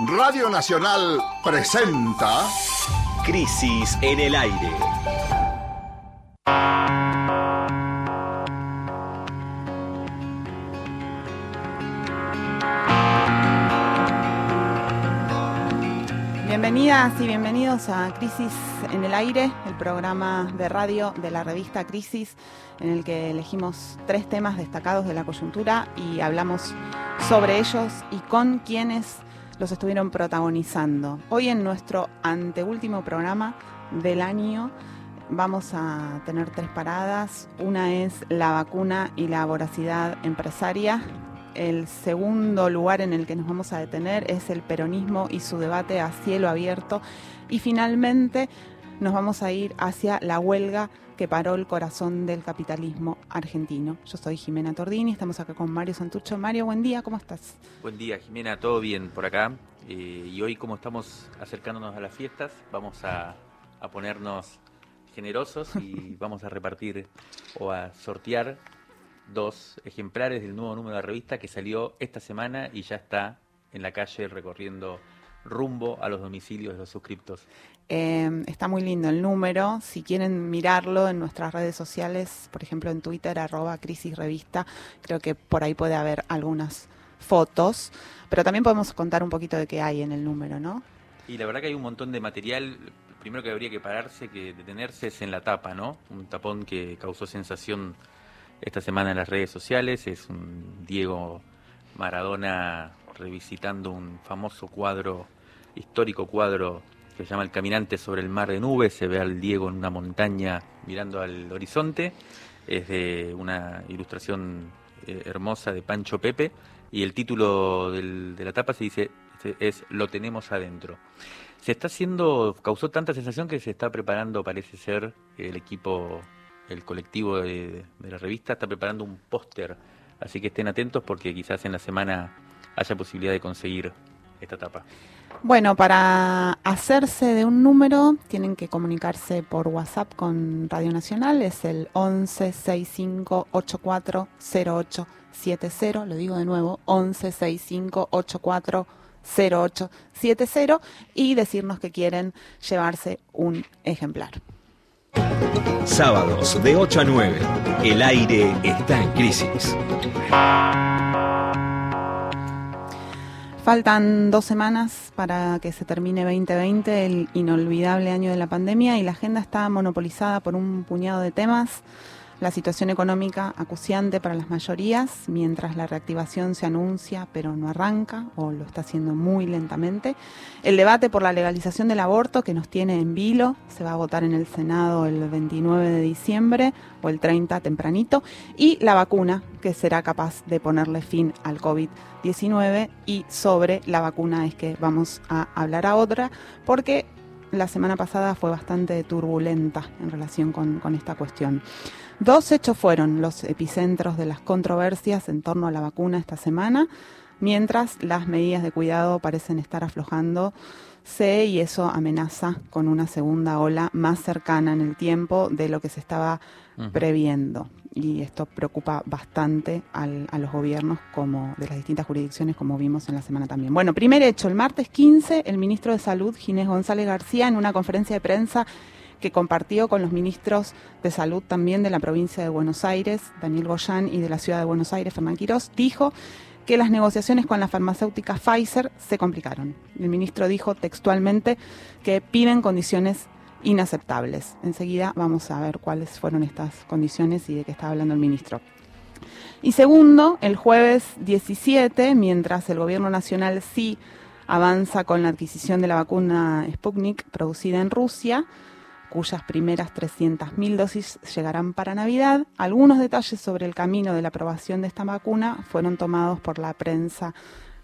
Radio Nacional presenta Crisis en el aire. Bienvenidas y bienvenidos a Crisis en el aire, el programa de radio de la revista Crisis, en el que elegimos tres temas destacados de la coyuntura y hablamos sobre ellos y con quienes los estuvieron protagonizando. Hoy en nuestro anteúltimo programa del año vamos a tener tres paradas. Una es la vacuna y la voracidad empresaria. El segundo lugar en el que nos vamos a detener es el peronismo y su debate a cielo abierto. Y finalmente nos vamos a ir hacia la huelga que paró el corazón del capitalismo argentino. Yo soy Jimena Tordini, estamos acá con Mario Santucho. Mario, buen día, ¿cómo estás? Buen día, Jimena, todo bien por acá. Eh, y hoy, como estamos acercándonos a las fiestas, vamos a, a ponernos generosos y vamos a repartir o a sortear dos ejemplares del nuevo número de la revista que salió esta semana y ya está en la calle recorriendo rumbo a los domicilios de los suscriptos. Eh, está muy lindo el número. Si quieren mirarlo en nuestras redes sociales, por ejemplo en Twitter, arroba Crisis Revista, creo que por ahí puede haber algunas fotos. Pero también podemos contar un poquito de qué hay en el número, ¿no? Y la verdad que hay un montón de material. Primero que habría que pararse, que detenerse es en la tapa, ¿no? Un tapón que causó sensación esta semana en las redes sociales. Es un Diego Maradona revisitando un famoso cuadro, histórico cuadro se llama El caminante sobre el mar de nubes, se ve al Diego en una montaña mirando al horizonte, es de una ilustración eh, hermosa de Pancho Pepe. Y el título de la tapa se dice es Lo tenemos adentro. Se está haciendo, causó tanta sensación que se está preparando, parece ser, el equipo, el colectivo de la revista está preparando un póster, así que estén atentos porque quizás en la semana haya posibilidad de conseguir esta tapa. Bueno, para hacerse de un número tienen que comunicarse por WhatsApp con Radio Nacional, es el 11 65 84 0870, lo digo de nuevo, 11 65 84 0870 y decirnos que quieren llevarse un ejemplar. Sábados de 8 a 9. El aire está en crisis. Faltan dos semanas para que se termine 2020, el inolvidable año de la pandemia, y la agenda está monopolizada por un puñado de temas. La situación económica acuciante para las mayorías, mientras la reactivación se anuncia pero no arranca o lo está haciendo muy lentamente. El debate por la legalización del aborto que nos tiene en vilo, se va a votar en el Senado el 29 de diciembre o el 30 tempranito. Y la vacuna que será capaz de ponerle fin al COVID-19 y sobre la vacuna es que vamos a hablar a otra porque la semana pasada fue bastante turbulenta en relación con, con esta cuestión. Dos hechos fueron los epicentros de las controversias en torno a la vacuna esta semana, mientras las medidas de cuidado parecen estar aflojándose y eso amenaza con una segunda ola más cercana en el tiempo de lo que se estaba previendo. Y esto preocupa bastante al, a los gobiernos como de las distintas jurisdicciones, como vimos en la semana también. Bueno, primer hecho, el martes 15, el ministro de Salud, Ginés González García, en una conferencia de prensa que compartió con los ministros de salud también de la provincia de Buenos Aires, Daniel Goyán, y de la ciudad de Buenos Aires, Fernán Quirós, dijo que las negociaciones con la farmacéutica Pfizer se complicaron. El ministro dijo textualmente que piden condiciones inaceptables. Enseguida vamos a ver cuáles fueron estas condiciones y de qué estaba hablando el ministro. Y segundo, el jueves 17, mientras el gobierno nacional sí avanza con la adquisición de la vacuna Sputnik producida en Rusia, cuyas primeras 300.000 dosis llegarán para Navidad. Algunos detalles sobre el camino de la aprobación de esta vacuna fueron tomados por la prensa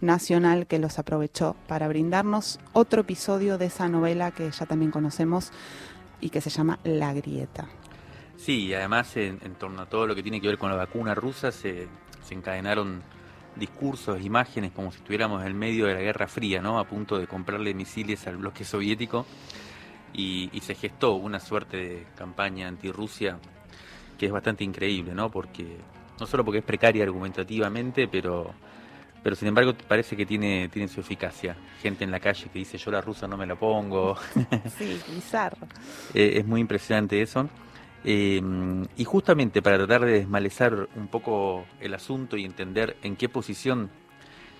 nacional que los aprovechó para brindarnos otro episodio de esa novela que ya también conocemos y que se llama La Grieta. Sí, y además en, torno a todo lo que tiene que ver con la vacuna rusa se, se encadenaron discursos, imágenes como si estuviéramos en medio de la Guerra Fría, ¿no? A punto de comprarle misiles al bloque soviético y, y se gestó una suerte de campaña anti-Rusia que es bastante increíble, ¿no? Porque no solo porque es precaria argumentativamente, pero pero sin embargo parece que tiene, tiene su eficacia. Gente en la calle que dice yo la rusa no me la pongo. sí, bizarro. Eh, es muy impresionante eso. Eh, y justamente para tratar de desmalezar un poco el asunto y entender en qué posición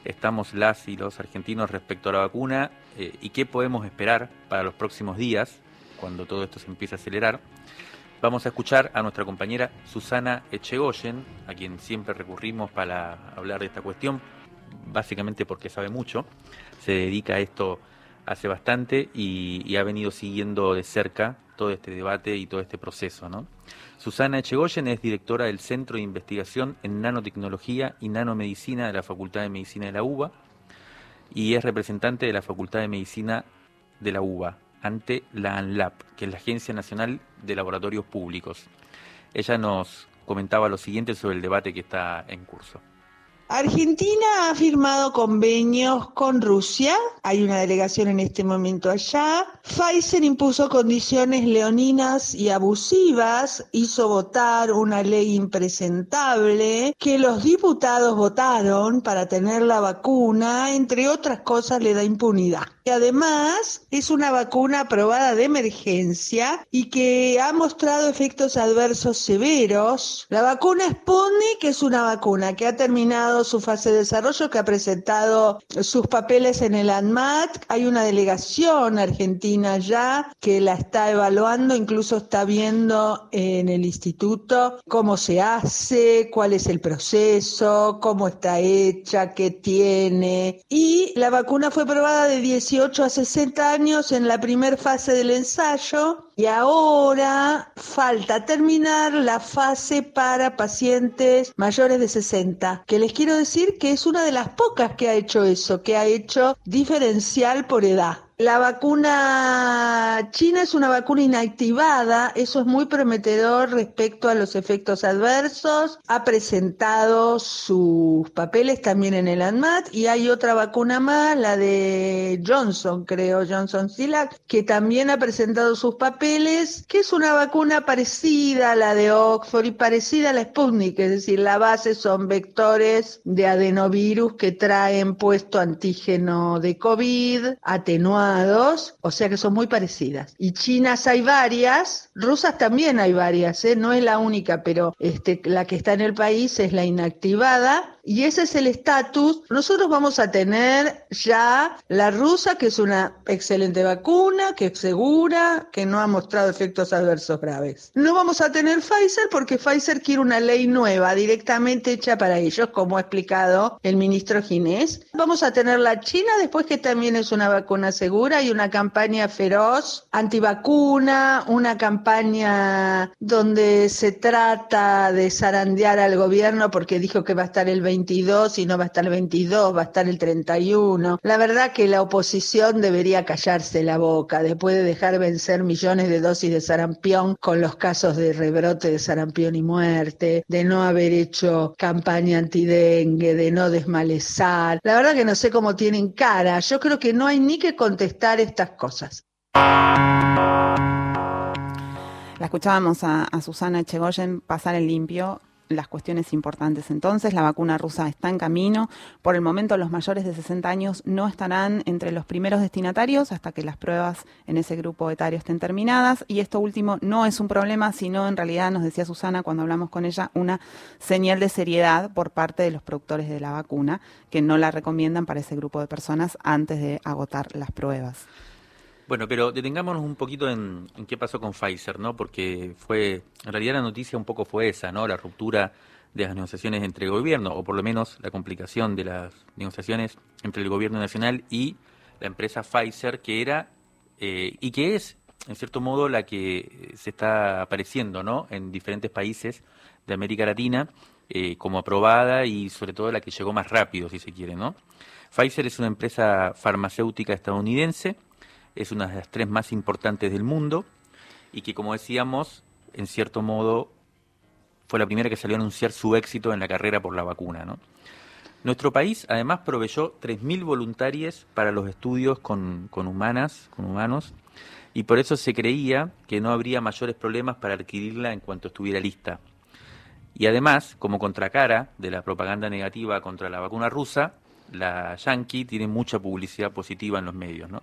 estamos las y los argentinos respecto a la vacuna eh, y qué podemos esperar para los próximos días, cuando todo esto se empiece a acelerar, vamos a escuchar a nuestra compañera Susana Echegoyen, a quien siempre recurrimos para hablar de esta cuestión, básicamente porque sabe mucho, se dedica a esto hace bastante y, ha venido siguiendo de cerca todo este debate y todo este proceso. Susana Echegoyen es directora del Centro de Investigación en Nanotecnología y Nanomedicina de la Facultad de Medicina de la UBA y es representante de la Facultad de Medicina de la UBA ante la ANLAP, que es la Agencia Nacional de Laboratorios Públicos. Ella nos comentaba lo siguiente sobre el debate que está en curso. Argentina ha firmado convenios con Rusia, hay una delegación en este momento allá. Pfizer impuso condiciones leoninas y abusivas, hizo votar una ley impresentable que los diputados votaron para tener la vacuna, entre otras cosas le da impunidad. Y además es una vacuna aprobada de emergencia y que ha mostrado efectos adversos severos. La vacuna Sputnik es una vacuna que ha terminado su fase de desarrollo, que ha presentado sus papeles en el ANMAT. Hay una delegación argentina ya que la está evaluando, incluso está viendo en el instituto cómo se hace, cuál es el proceso, cómo está hecha, qué tiene. Y la vacuna fue probada de 18 a 60 años en la primera fase del ensayo y ahora falta terminar la fase para pacientes mayores de 60, que les quiero decir que es una de las pocas que ha hecho eso, que ha hecho diferencial por edad. La vacuna china es una vacuna inactivada, eso es muy prometedor respecto a los efectos adversos. Ha presentado sus papeles también en el ANMAT y hay otra vacuna más, la de Johnson, creo, Johnson Silac, que también ha presentado sus papeles, que es una vacuna parecida a la de Oxford y parecida a la Sputnik, es decir, la base son vectores de adenovirus que traen puesto antígeno de COVID, atenuado o sea que son muy parecidas. Y chinas hay varias, rusas también hay varias, ¿eh? no es la única, pero este, la que está en el país es la inactivada y ese es el estatus. Nosotros vamos a tener ya la rusa, que es una excelente vacuna, que es segura, que no ha mostrado efectos adversos graves. No vamos a tener Pfizer porque Pfizer quiere una ley nueva, directamente hecha para ellos, como ha explicado el ministro Ginés. Vamos a tener la China después que también es una vacuna segura y una campaña feroz antivacuna, una campaña donde se trata de zarandear al gobierno porque dijo que va a estar el 22 y no va a estar el 22, va a estar el 31. La verdad que la oposición debería callarse la boca después de dejar vencer millones de dosis de sarampión con los casos de rebrote de sarampión y muerte, de no haber hecho campaña antidengue, de no desmalezar. La verdad que no sé cómo tienen cara. Yo creo que no hay ni que contestar estas cosas. La escuchábamos a, a Susana Echegoyen pasar el limpio las cuestiones importantes. Entonces, la vacuna rusa está en camino. Por el momento, los mayores de 60 años no estarán entre los primeros destinatarios hasta que las pruebas en ese grupo etario estén terminadas. Y esto último no es un problema, sino en realidad, nos decía Susana cuando hablamos con ella, una señal de seriedad por parte de los productores de la vacuna, que no la recomiendan para ese grupo de personas antes de agotar las pruebas. Bueno, pero detengámonos un poquito en, qué pasó con Pfizer, ¿no? Porque fue, en realidad la noticia un poco fue esa, ¿no? La ruptura de las negociaciones entre el gobierno, o por lo menos la complicación de las negociaciones entre el gobierno nacional y la empresa Pfizer, que era eh, y que es, en cierto modo, la que se está apareciendo, ¿no? En diferentes países de América Latina eh, como aprobada y sobre todo la que llegó más rápido, si se quiere, ¿no? Pfizer es una empresa farmacéutica estadounidense es una de las tres más importantes del mundo y que, como decíamos, en cierto modo fue la primera que salió a anunciar su éxito en la carrera por la vacuna. ¿no? Nuestro país además proveyó 3.000 voluntarios para los estudios con, con, humanas, con humanos, y por eso se creía que no habría mayores problemas para adquirirla en cuanto estuviera lista. Y además, como contracara de la propaganda negativa contra la vacuna rusa, la Yankee tiene mucha publicidad positiva en los medios, ¿no?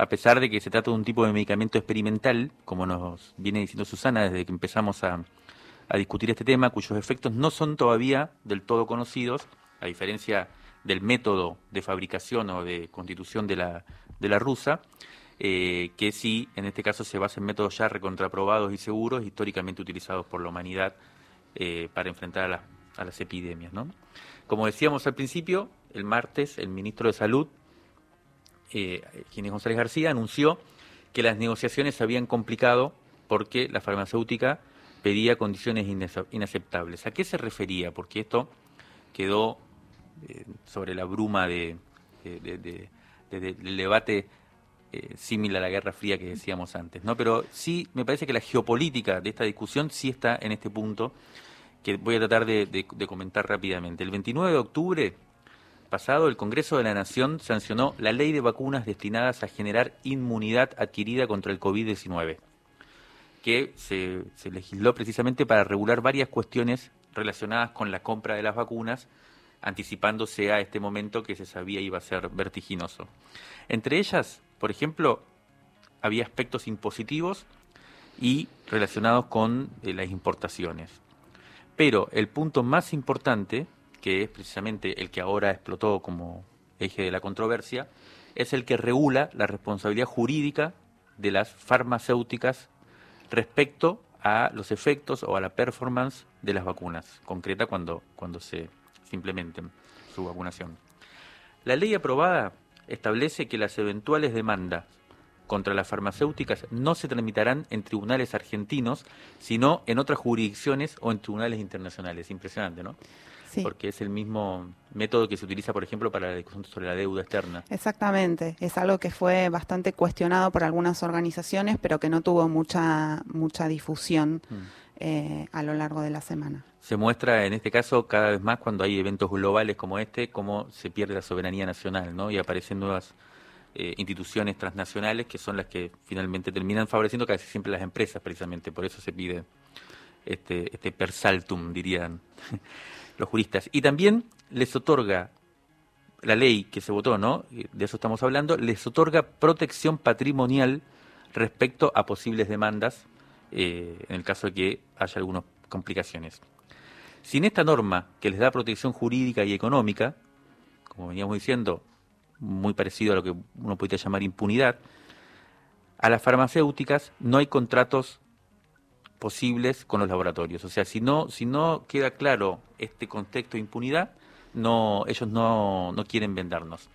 A pesar de que se trata de un tipo de medicamento experimental, como nos viene diciendo Susana desde que empezamos a, discutir este tema, cuyos efectos no son todavía del todo conocidos, a diferencia del método de fabricación o de constitución de la, rusa, eh, que sí, en este caso se basa en métodos ya recontraprobados y seguros, históricamente utilizados por la humanidad eh, para enfrentar a, las- epidemias. Como decíamos al principio, el martes el ministro de Salud, eh, es González García, anunció que las negociaciones se habían complicado porque la farmacéutica pedía condiciones inaceptables. ¿A qué se refería? Porque esto quedó eh, sobre la bruma de, de- de- de- de- de- del debate eh, similar a la Guerra Fría que decíamos antes, ¿no? Pero sí, me parece que la geopolítica de esta discusión sí está en este punto que voy a tratar de comentar rápidamente. El 29 de octubre pasado, el Congreso de la Nación sancionó la ley de vacunas destinadas a generar inmunidad adquirida contra el COVID-19, que se, legisló precisamente para regular varias cuestiones relacionadas con la compra de las vacunas, anticipándose a este momento que se sabía iba a ser vertiginoso. Entre ellas, por ejemplo, había aspectos impositivos y relacionados con eh, las importaciones. Pero el punto más importante, que es precisamente el que ahora explotó como eje de la controversia, es el que regula la responsabilidad jurídica de las farmacéuticas respecto a los efectos o a la performance de las vacunas, concreta cuando, cuando se, implementen su vacunación. La ley aprobada establece que las eventuales demandas contra las farmacéuticas no se tramitarán en tribunales argentinos, sino en otras jurisdicciones o en tribunales internacionales. Impresionante, ¿no? Sí. Porque es el mismo método que se utiliza, por ejemplo, para la discusión sobre la deuda externa. Exactamente, es algo que fue bastante cuestionado por algunas organizaciones, pero que no tuvo mucha mucha difusión Mm. eh, a lo largo de la semana. Se muestra en este caso cada vez más cuando hay eventos globales como este, cómo se pierde la soberanía nacional, ¿no? Y aparecen nuevas eh, instituciones transnacionales que son las que finalmente terminan favoreciendo casi siempre las empresas, precisamente. Por eso se pide este, este per saltum, dirían los juristas. Y también les otorga la ley que se votó, ¿no? De eso estamos hablando, les otorga protección patrimonial respecto a posibles demandas eh, en el caso de que haya algunas complicaciones. Sin esta norma que les da protección jurídica y económica, como veníamos diciendo, muy parecido a lo que uno podría llamar impunidad, a las farmacéuticas no hay contratos posibles con los laboratorios. O sea, si no, si no queda claro este contexto de impunidad, no, ellos no, no quieren vendernos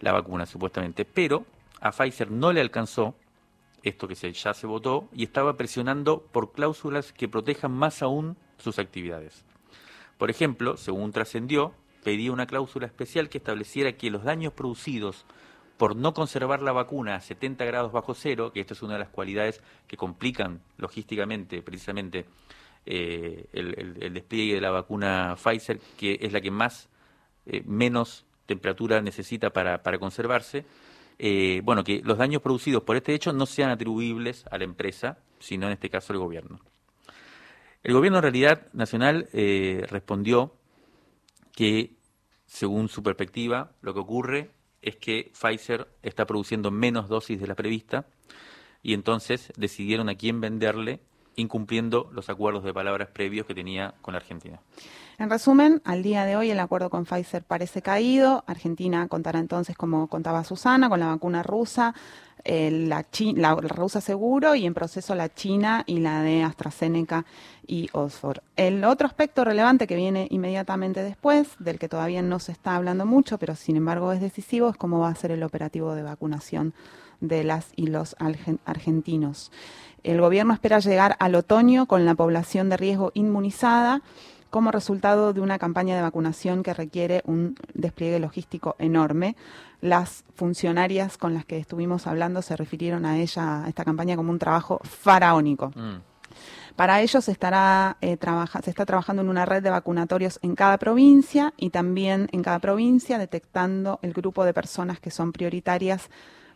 la vacuna, supuestamente. Pero a Pfizer no le alcanzó esto que se, ya se votó y estaba presionando por cláusulas que protejan más aún sus actividades. Por ejemplo, según trascendió, pedía una cláusula especial que estableciera que los daños producidos por no conservar la vacuna a 70 grados bajo cero, que esta es una de las cualidades que complican logísticamente precisamente eh, el, despliegue de la vacuna Pfizer, que es la que más eh, menos temperatura necesita para, conservarse, eh, bueno, que los daños producidos por este hecho no sean atribuibles a la empresa, sino en este caso al gobierno. El gobierno en realidad nacional respondió que, según su perspectiva, lo que ocurre es que Pfizer está produciendo menos dosis de la prevista y entonces decidieron a quién venderle, incumpliendo los acuerdos de palabras previos que tenía con la Argentina. En resumen, al día de hoy el acuerdo con Pfizer parece caído. Argentina contará entonces, como contaba Susana, con la vacuna rusa, eh, la, la rusa seguro y en proceso la china y la de AstraZeneca y Oxford. El otro aspecto relevante que viene inmediatamente después, del que todavía no se está hablando mucho, pero sin embargo es decisivo, es cómo va a ser el operativo de vacunación de las y los argentinos. El gobierno espera llegar al otoño con la población de riesgo inmunizada como resultado de una campaña de vacunación que requiere un despliegue logístico enorme. Las funcionarias con las que estuvimos hablando se refirieron a ella, a esta campaña, como un trabajo faraónico. Mm. Para ello se, estará, eh, trabaja- se está trabajando en una red de vacunatorios en cada provincia y también en cada provincia detectando el grupo de personas que son prioritarias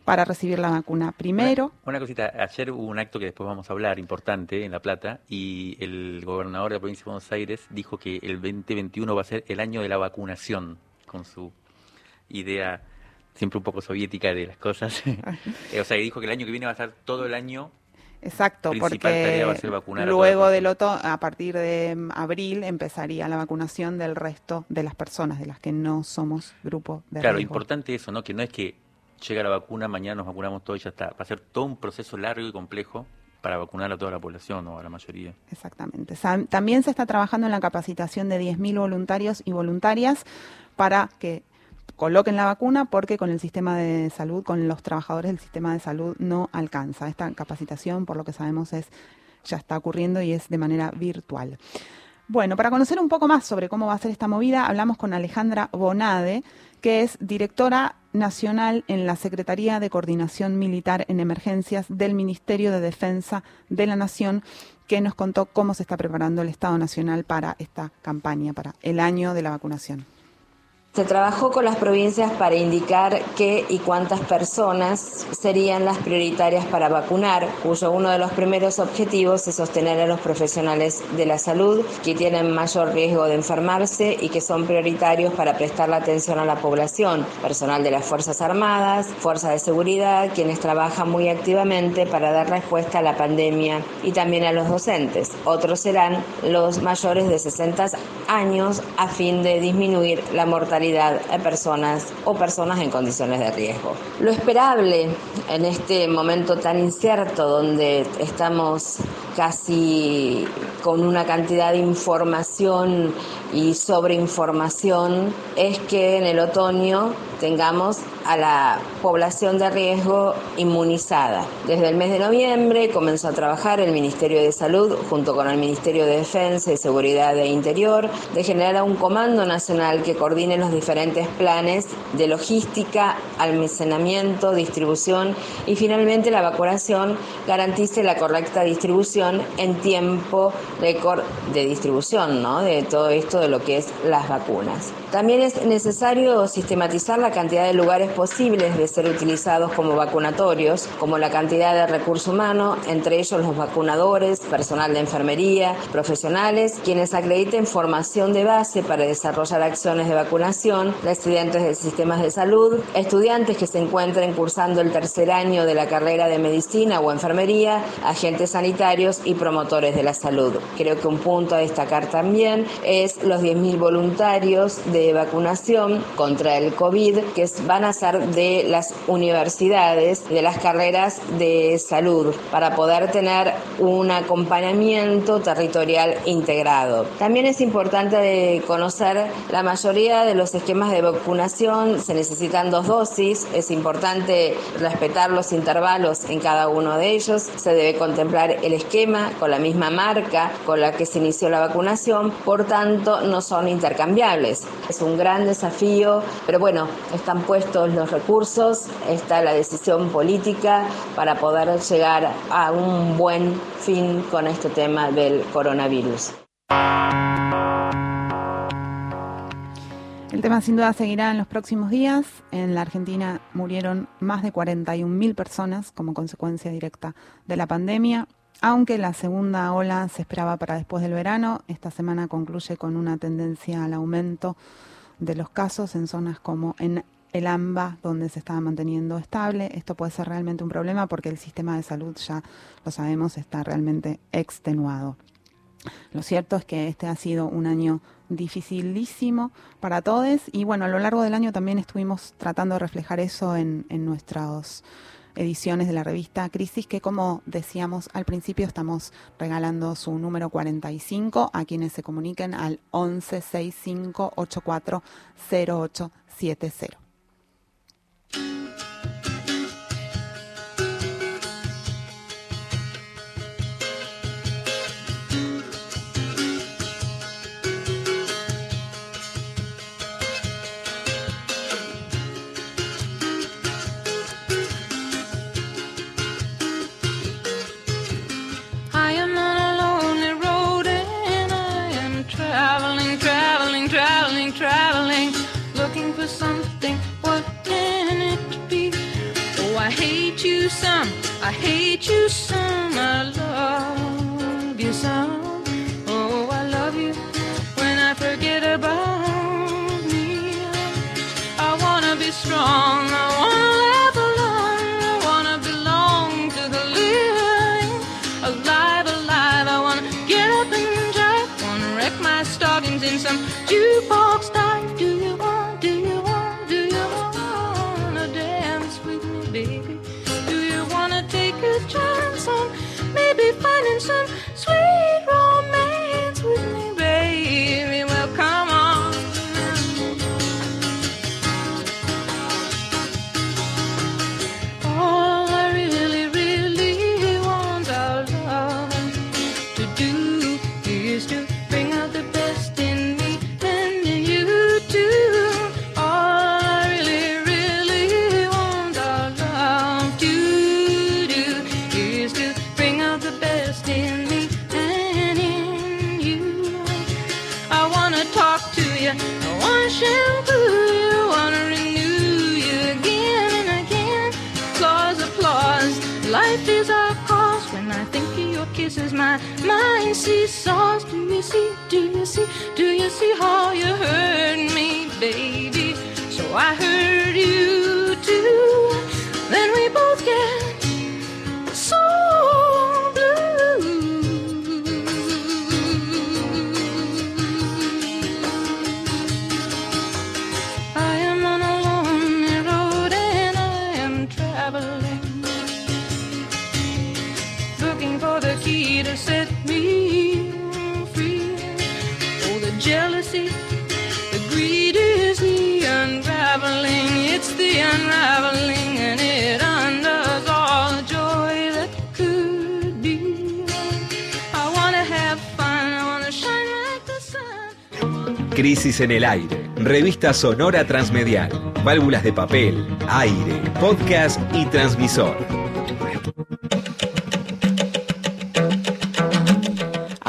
para recibir la vacuna primero. Una, una cosita, ayer hubo un acto que después vamos a hablar, importante, en La Plata, y el gobernador de la provincia de Buenos Aires dijo que el 2021 va a ser el año de la vacunación con su idea siempre un poco soviética de las cosas. Eh, o sea, dijo que el año que viene va a estar todo el año Exacto, porque luego del otoño, a partir de abril, empezaría la vacunación del resto de las personas, de las que no somos grupo de Claro, importante eso, ¿no? Que no es que llega la vacuna, mañana nos vacunamos todos y ya está. Va a ser todo un proceso largo y complejo para vacunar a toda la población o a la mayoría. Exactamente. También se está trabajando en la capacitación de 10.000 voluntarios y voluntarias para que coloquen la vacuna porque con el sistema de salud, con los trabajadores del sistema de salud no alcanza. Esta capacitación, por lo que sabemos, es ya está ocurriendo y es de manera virtual. Bueno, para conocer un poco más sobre cómo va a ser esta movida, hablamos con Alejandra Bonade, que es directora nacional en la Secretaría de Coordinación Militar en Emergencias del Ministerio de Defensa de la Nación, que nos contó cómo se está preparando el Estado Nacional para esta campaña, para el año de la vacunación. Se trabajó con las provincias para indicar qué y cuántas personas serían las prioritarias para vacunar, cuyo uno de los primeros objetivos es sostener a los profesionales de la salud que tienen mayor riesgo de enfermarse y que son prioritarios para prestar la atención a la población, personal de las Fuerzas Armadas, Fuerzas de Seguridad, quienes trabajan muy activamente para dar respuesta a la pandemia y también a los docentes. Otros serán los mayores de 60 años a fin de disminuir la mortalidad de personas o personas en condiciones de riesgo. Lo esperable en este momento tan incierto donde estamos casi con una cantidad de información y sobreinformación es que en el otoño tengamos a la población de riesgo inmunizada. Desde el mes de noviembre comenzó a trabajar el Ministerio de Salud junto con el Ministerio de Defensa y Seguridad e Interior de generar un comando nacional que coordine los diferentes planes de logística, almacenamiento, distribución y finalmente la vacunación garantice la correcta distribución en tiempo récord de distribución ¿no? de todo esto de lo que es las vacunas. También es necesario sistematizar la cantidad de lugares posibles de ser utilizados como vacunatorios, como la cantidad de recurso humano, entre ellos los vacunadores, personal de enfermería, profesionales, quienes acrediten formación de base para desarrollar acciones de vacunación, residentes de sistemas de salud, estudiantes que se encuentren cursando el tercer año de la carrera de medicina o enfermería, agentes sanitarios y promotores de la salud. Creo que un punto a destacar también es los 10.000 voluntarios de vacunación contra el COVID que van a ser de las universidades, de las carreras de salud, para poder tener un acompañamiento territorial integrado. También es importante conocer la mayoría de los esquemas de vacunación, se necesitan dos dosis, es importante respetar los intervalos en cada uno de ellos, se debe contemplar el esquema con la misma marca con la que se inició la vacunación, por tanto no son intercambiables. Es un gran desafío, pero bueno, están puestos los recursos, está la decisión política para poder llegar a un buen fin con este tema del coronavirus. El tema sin duda seguirá en los próximos días. En la Argentina murieron más de 41.000 personas como consecuencia directa de la pandemia. Aunque la segunda ola se esperaba para después del verano, esta semana concluye con una tendencia al aumento de los casos en zonas como en el AMBA, donde se estaba manteniendo estable. Esto puede ser realmente un problema porque el sistema de salud, ya lo sabemos, está realmente extenuado. Lo cierto es que este ha sido un año dificilísimo para todos y bueno, a lo largo del año también estuvimos tratando de reflejar eso en, en nuestros ediciones de la revista Crisis, que como decíamos al principio estamos regalando su número 45 a quienes se comuniquen al 1165840870. some, I hate you some, I love you some. En el aire. Revista sonora transmedial. Válvulas de papel, aire, podcast y transmisor.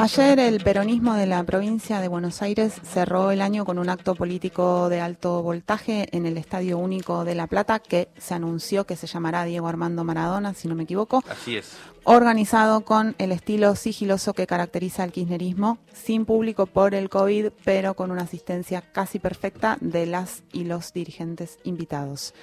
Ayer el peronismo de la provincia de Buenos Aires cerró el año con un acto político de alto voltaje en el Estadio Único de La Plata que se anunció que se llamará Diego Armando Maradona, si no me equivoco, Así es. organizado con el estilo sigiloso que caracteriza al kirchnerismo, sin público por el COVID, pero con una asistencia casi perfecta de las y los dirigentes invitados.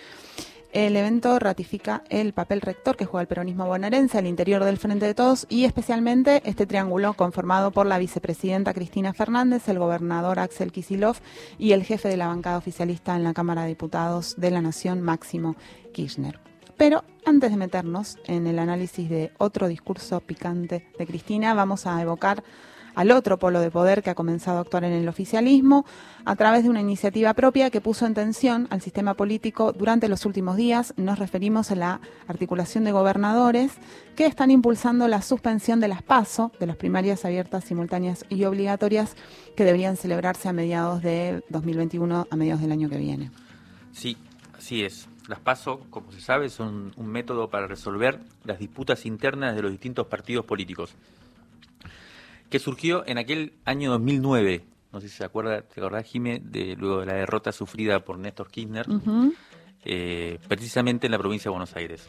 El evento ratifica el papel rector que juega el peronismo bonaerense al interior del Frente de Todos y especialmente este triángulo conformado por la vicepresidenta Cristina Fernández, el gobernador Axel Kisilov y el jefe de la bancada oficialista en la Cámara de Diputados de la Nación, Máximo Kirchner. Pero antes de meternos en el análisis de otro discurso picante de Cristina, vamos a evocar al otro polo de poder que ha comenzado a actuar en el oficialismo a través de una iniciativa propia que puso en tensión al sistema político durante los últimos días. Nos referimos a la articulación de gobernadores que están impulsando la suspensión de las PASO, de las primarias abiertas, simultáneas y obligatorias, que deberían celebrarse a mediados de 2021, a mediados del año que viene. Sí, así es. Las PASO, como se sabe, son un método para resolver las disputas internas de los distintos partidos políticos, que surgió en aquel año 2009. No sé si se acuerda, te acordás, Jime, de, luego de la derrota sufrida por Néstor Kirchner, eh, precisamente en la provincia de Buenos Aires.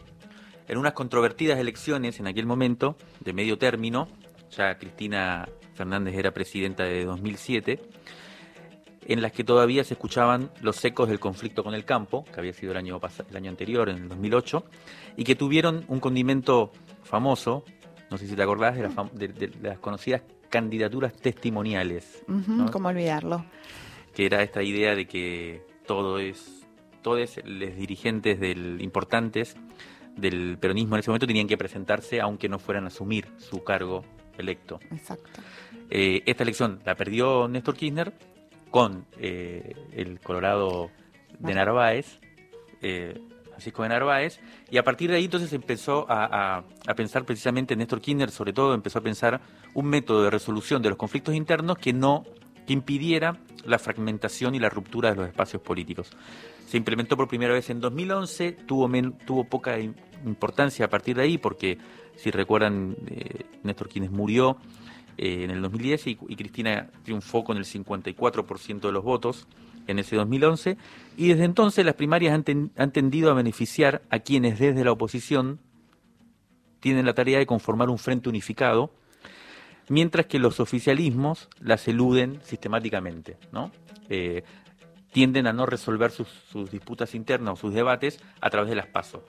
En unas controvertidas elecciones en aquel momento, de medio término, ya Cristina Fernández era presidenta de 2007, en las que todavía se escuchaban los ecos del conflicto con el campo, que había sido el año, el año anterior, en el 2008, y que tuvieron un condimento famoso, no sé si te acordás, de, la fam- de- de las conocidas candidaturas testimoniales, ¿no? ¿Cómo olvidarlo? que era esta idea de que todo es, todos los dirigentes del, importantes del peronismo en ese momento tenían que presentarse aunque no fueran a asumir su cargo electo. Exacto. Eh, esta elección la perdió Néstor Kirchner con eh, el Colorado de Narváez, eh, Francisco de Narváez, y a partir de ahí entonces empezó a, pensar precisamente Néstor Kirchner, sobre todo empezó a pensar un método de resolución de los conflictos internos que no que impidiera la fragmentación y la ruptura de los espacios políticos. Se implementó por primera vez en 2011, tuvo, men- tuvo poca im- importancia a partir de ahí porque, si recuerdan, eh, Néstor Kirchner murió eh, en el 2010 y, y Cristina triunfó con el 54% de los votos en ese 2011 y desde entonces las primarias han, ten- han tendido a beneficiar a quienes desde la oposición tienen la tarea de conformar un frente unificado mientras que los oficialismos las eluden sistemáticamente, ¿no? Eh, tienden a no resolver sus, disputas internas o sus debates a través de las pasos.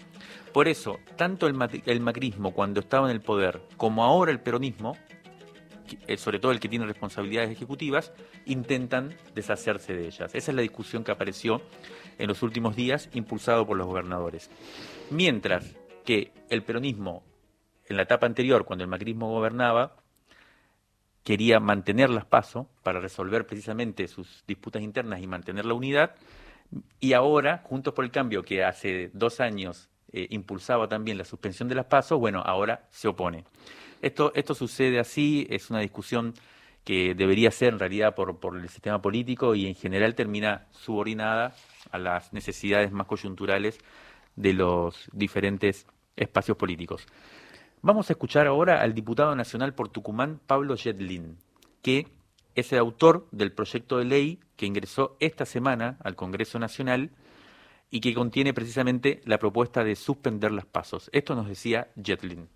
Por eso, tanto el, macrismo cuando estaba en el poder como ahora el peronismo, sobre todo el que tiene responsabilidades ejecutivas, intentan deshacerse de ellas. Esa es la discusión que apareció en los últimos días, impulsado por los gobernadores. Mientras que el peronismo, en la etapa anterior, cuando el macrismo gobernaba, quería mantener las pasos para resolver precisamente sus disputas internas y mantener la unidad. Y ahora, Juntos por el Cambio, que hace dos años eh, impulsaba también la suspensión de las pasos, bueno, ahora se opone. Esto, sucede así, es una discusión que debería ser en realidad por, el sistema político y en general termina subordinada a las necesidades más coyunturales de los diferentes espacios políticos. Vamos a escuchar ahora al diputado nacional por Tucumán, Pablo Yetlin, que es el autor del proyecto de ley que ingresó esta semana al Congreso Nacional y que contiene precisamente la propuesta de suspender las pasos. Esto nos decía Jetlin.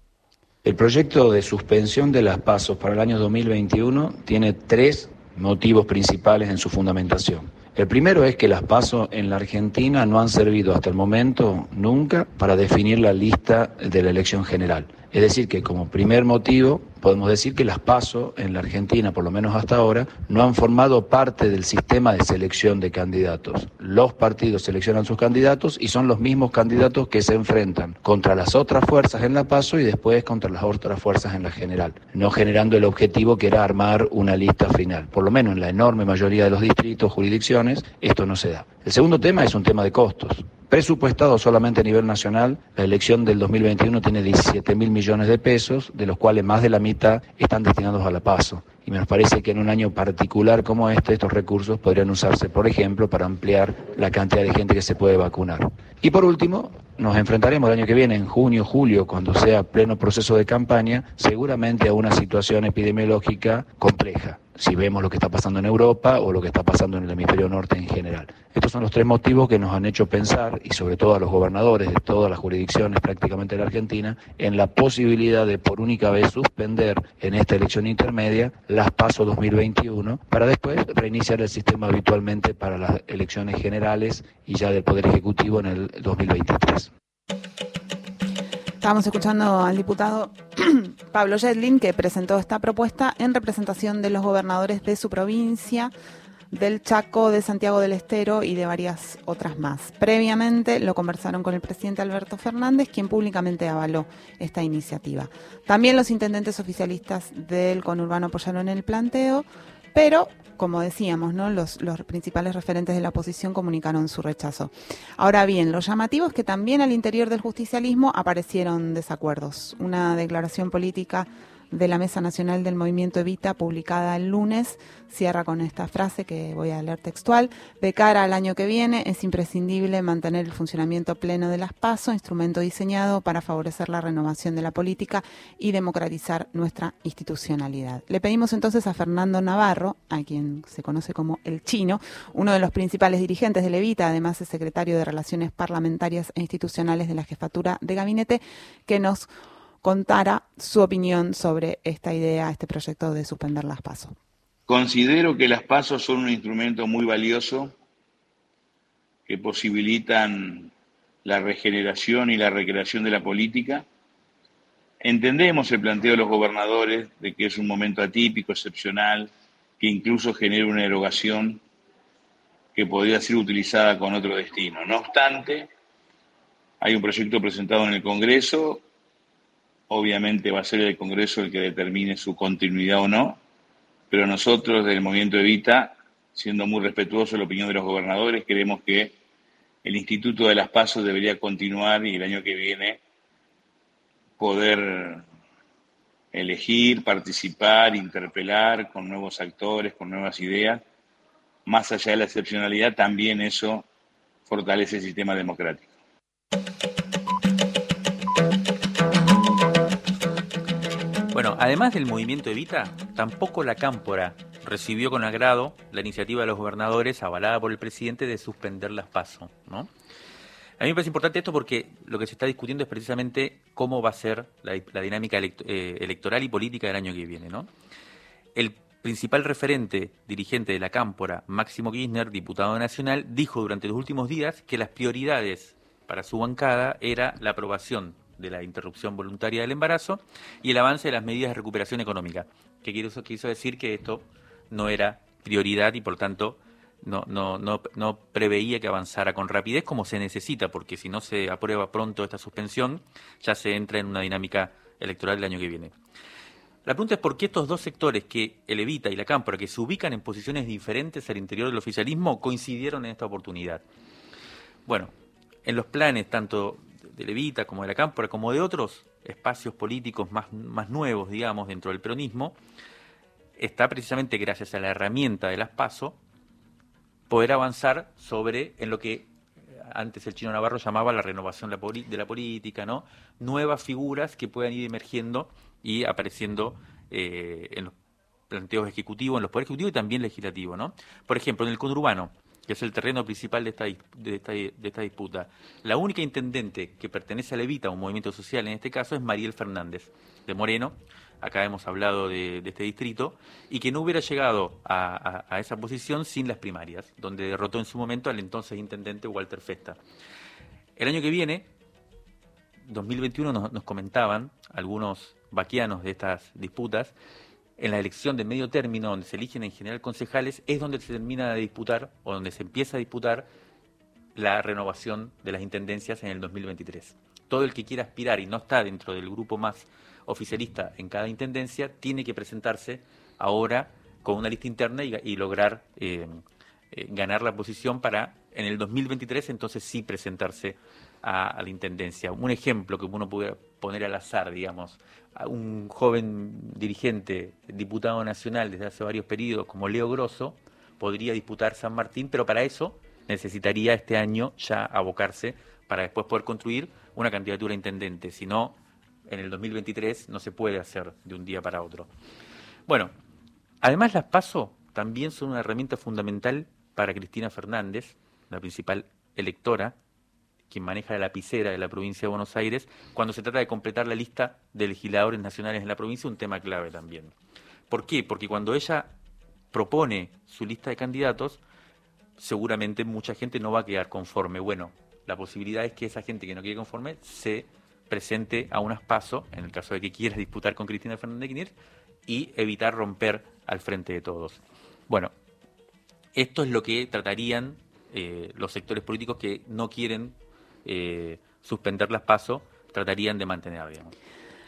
El proyecto de suspensión de las pasos para el año 2021 tiene tres motivos principales en su fundamentación. El primero es que las pasos en la Argentina no han servido hasta el momento nunca para definir la lista de la elección general. Es decir, que como primer motivo podemos decir que las PASO en la Argentina, por lo menos hasta ahora, no han formado parte del sistema de selección de candidatos. Los partidos seleccionan sus candidatos y son los mismos candidatos que se enfrentan contra las otras fuerzas en la PASO y después contra las otras fuerzas en la general, no generando el objetivo que era armar una lista final. Por lo menos en la enorme mayoría de los distritos, jurisdicciones, esto no se da. El segundo tema es un tema de costos. Presupuestado solamente a nivel nacional, la elección del 2021 tiene 17 mil millones de pesos, de los cuales más de la mitad están destinados a la paso. Y me parece que en un año particular como este, estos recursos podrían usarse, por ejemplo, para ampliar la cantidad de gente que se puede vacunar. Y por último, nos enfrentaremos el año que viene, en junio, julio, cuando sea pleno proceso de campaña, seguramente a una situación epidemiológica compleja si vemos lo que está pasando en Europa o lo que está pasando en el hemisferio norte en general. Estos son los tres motivos que nos han hecho pensar, y sobre todo a los gobernadores de todas las jurisdicciones prácticamente de la Argentina, en la posibilidad de por única vez suspender en esta elección intermedia las PASO 2021 para después reiniciar el sistema habitualmente para las elecciones generales y ya del Poder Ejecutivo en el 2023. Estábamos escuchando al diputado Pablo Yedlin, que presentó esta propuesta en representación de los gobernadores de su provincia, del Chaco, de Santiago del Estero y de varias otras más. Previamente lo conversaron con el presidente Alberto Fernández, quien públicamente avaló esta iniciativa. También los intendentes oficialistas del conurbano apoyaron el planteo, pero como decíamos, ¿no? Los, los, principales referentes de la oposición comunicaron su rechazo. Ahora bien, lo llamativo es que también al interior del justicialismo aparecieron desacuerdos. Una declaración política de la Mesa Nacional del Movimiento Evita, publicada el lunes, cierra con esta frase que voy a leer textual. De cara al año que viene, es imprescindible mantener el funcionamiento pleno de las PASO, instrumento diseñado para favorecer la renovación de la política y democratizar nuestra institucionalidad. Le pedimos entonces a Fernando Navarro, a quien se conoce como el chino, uno de los principales dirigentes de Evita, además es secretario de Relaciones Parlamentarias e Institucionales de la Jefatura de Gabinete, que nos contara su opinión sobre esta idea, este proyecto de suspender las pasos. Considero que las pasos son un instrumento muy valioso que posibilitan la regeneración y la recreación de la política. Entendemos el planteo de los gobernadores de que es un momento atípico, excepcional, que incluso genera una erogación que podría ser utilizada con otro destino. No obstante, hay un proyecto presentado en el Congreso Obviamente va a ser el Congreso el que determine su continuidad o no, pero nosotros del Movimiento Evita, siendo muy respetuosos de la opinión de los gobernadores, creemos que el Instituto de las Pasos debería continuar y el año que viene poder elegir, participar, interpelar con nuevos actores, con nuevas ideas. Más allá de la excepcionalidad, también eso fortalece el sistema democrático. Bueno, además del movimiento Evita, tampoco la Cámpora recibió con agrado la iniciativa de los gobernadores, avalada por el presidente, de suspender las PASO. A mí me parece importante esto porque lo que se está discutiendo es precisamente cómo va a ser la, dinámica eh, electoral y política del año que viene. El principal referente dirigente de la Cámpora, Máximo Kirchner, diputado nacional, dijo durante los últimos días que las prioridades para su bancada era la aprobación de la interrupción voluntaria del embarazo y el avance de las medidas de recuperación económica, que quiso, quiso decir que esto no era prioridad y por tanto no, no, no, no preveía que avanzara con rapidez como se necesita, porque si no se aprueba pronto esta suspensión, ya se entra en una dinámica electoral el año que viene. La pregunta es por qué estos dos sectores, que el Evita y la Cámpora, que se ubican en posiciones diferentes al interior del oficialismo, coincidieron en esta oportunidad. Bueno, en los planes tanto de Levita, como de la Cámpora, como de otros espacios políticos más, más nuevos, digamos, dentro del peronismo, está precisamente gracias a la herramienta de las PASO poder avanzar sobre en lo que antes el chino Navarro llamaba la renovación de la política, ¿no? Nuevas figuras que puedan ir emergiendo y apareciendo eh, en los planteos ejecutivos, en los poderes ejecutivos y también legislativos, ¿no? Por ejemplo, en el conurbano, que es el terreno principal de esta, de esta, de esta disputa. La única intendente que pertenece a Levita, un movimiento social en este caso, es Mariel Fernández, de Moreno. Acá hemos hablado de, este distrito, y que no hubiera llegado a esa posición sin las primarias, donde derrotó en su momento al entonces intendente Walter Festa. El año que viene, 2021, nos, nos comentaban algunos vaquianos de estas disputas, en la elección de medio término, donde se eligen en general concejales, es donde se termina de disputar o donde se empieza a disputar la renovación de las intendencias en el 2023. Todo el que quiera aspirar y no está dentro del grupo más oficialista en cada intendencia, tiene que presentarse ahora con una lista interna y, lograr eh, eh, ganar la posición para en el 2023 entonces sí presentarse a, a la intendencia. Un ejemplo que uno puede poner al azar, digamos, un joven dirigente, diputado nacional desde hace varios periodos como Leo Grosso, podría disputar San Martín, pero para eso necesitaría este año ya abocarse para después poder construir una candidatura a intendente. Si no, en el 2023 no se puede hacer de un día para otro. Bueno, además las PASO también son una herramienta fundamental para Cristina Fernández, la principal electora, quien maneja la lapicera de la provincia de Buenos Aires, cuando se trata de completar la lista de legisladores nacionales en la provincia, un tema clave también. ¿Por qué? Porque cuando ella propone su lista de candidatos, seguramente mucha gente no va a quedar conforme. Bueno, la posibilidad es que esa gente que no quede conforme se presente a unas pasos, en el caso de que quiera disputar con Cristina Fernández de Kirchner, y evitar romper al frente de todos. Bueno, esto es lo que tratarían eh, los sectores políticos que no quieren eh, suspender las tratarían de mantener, digamos.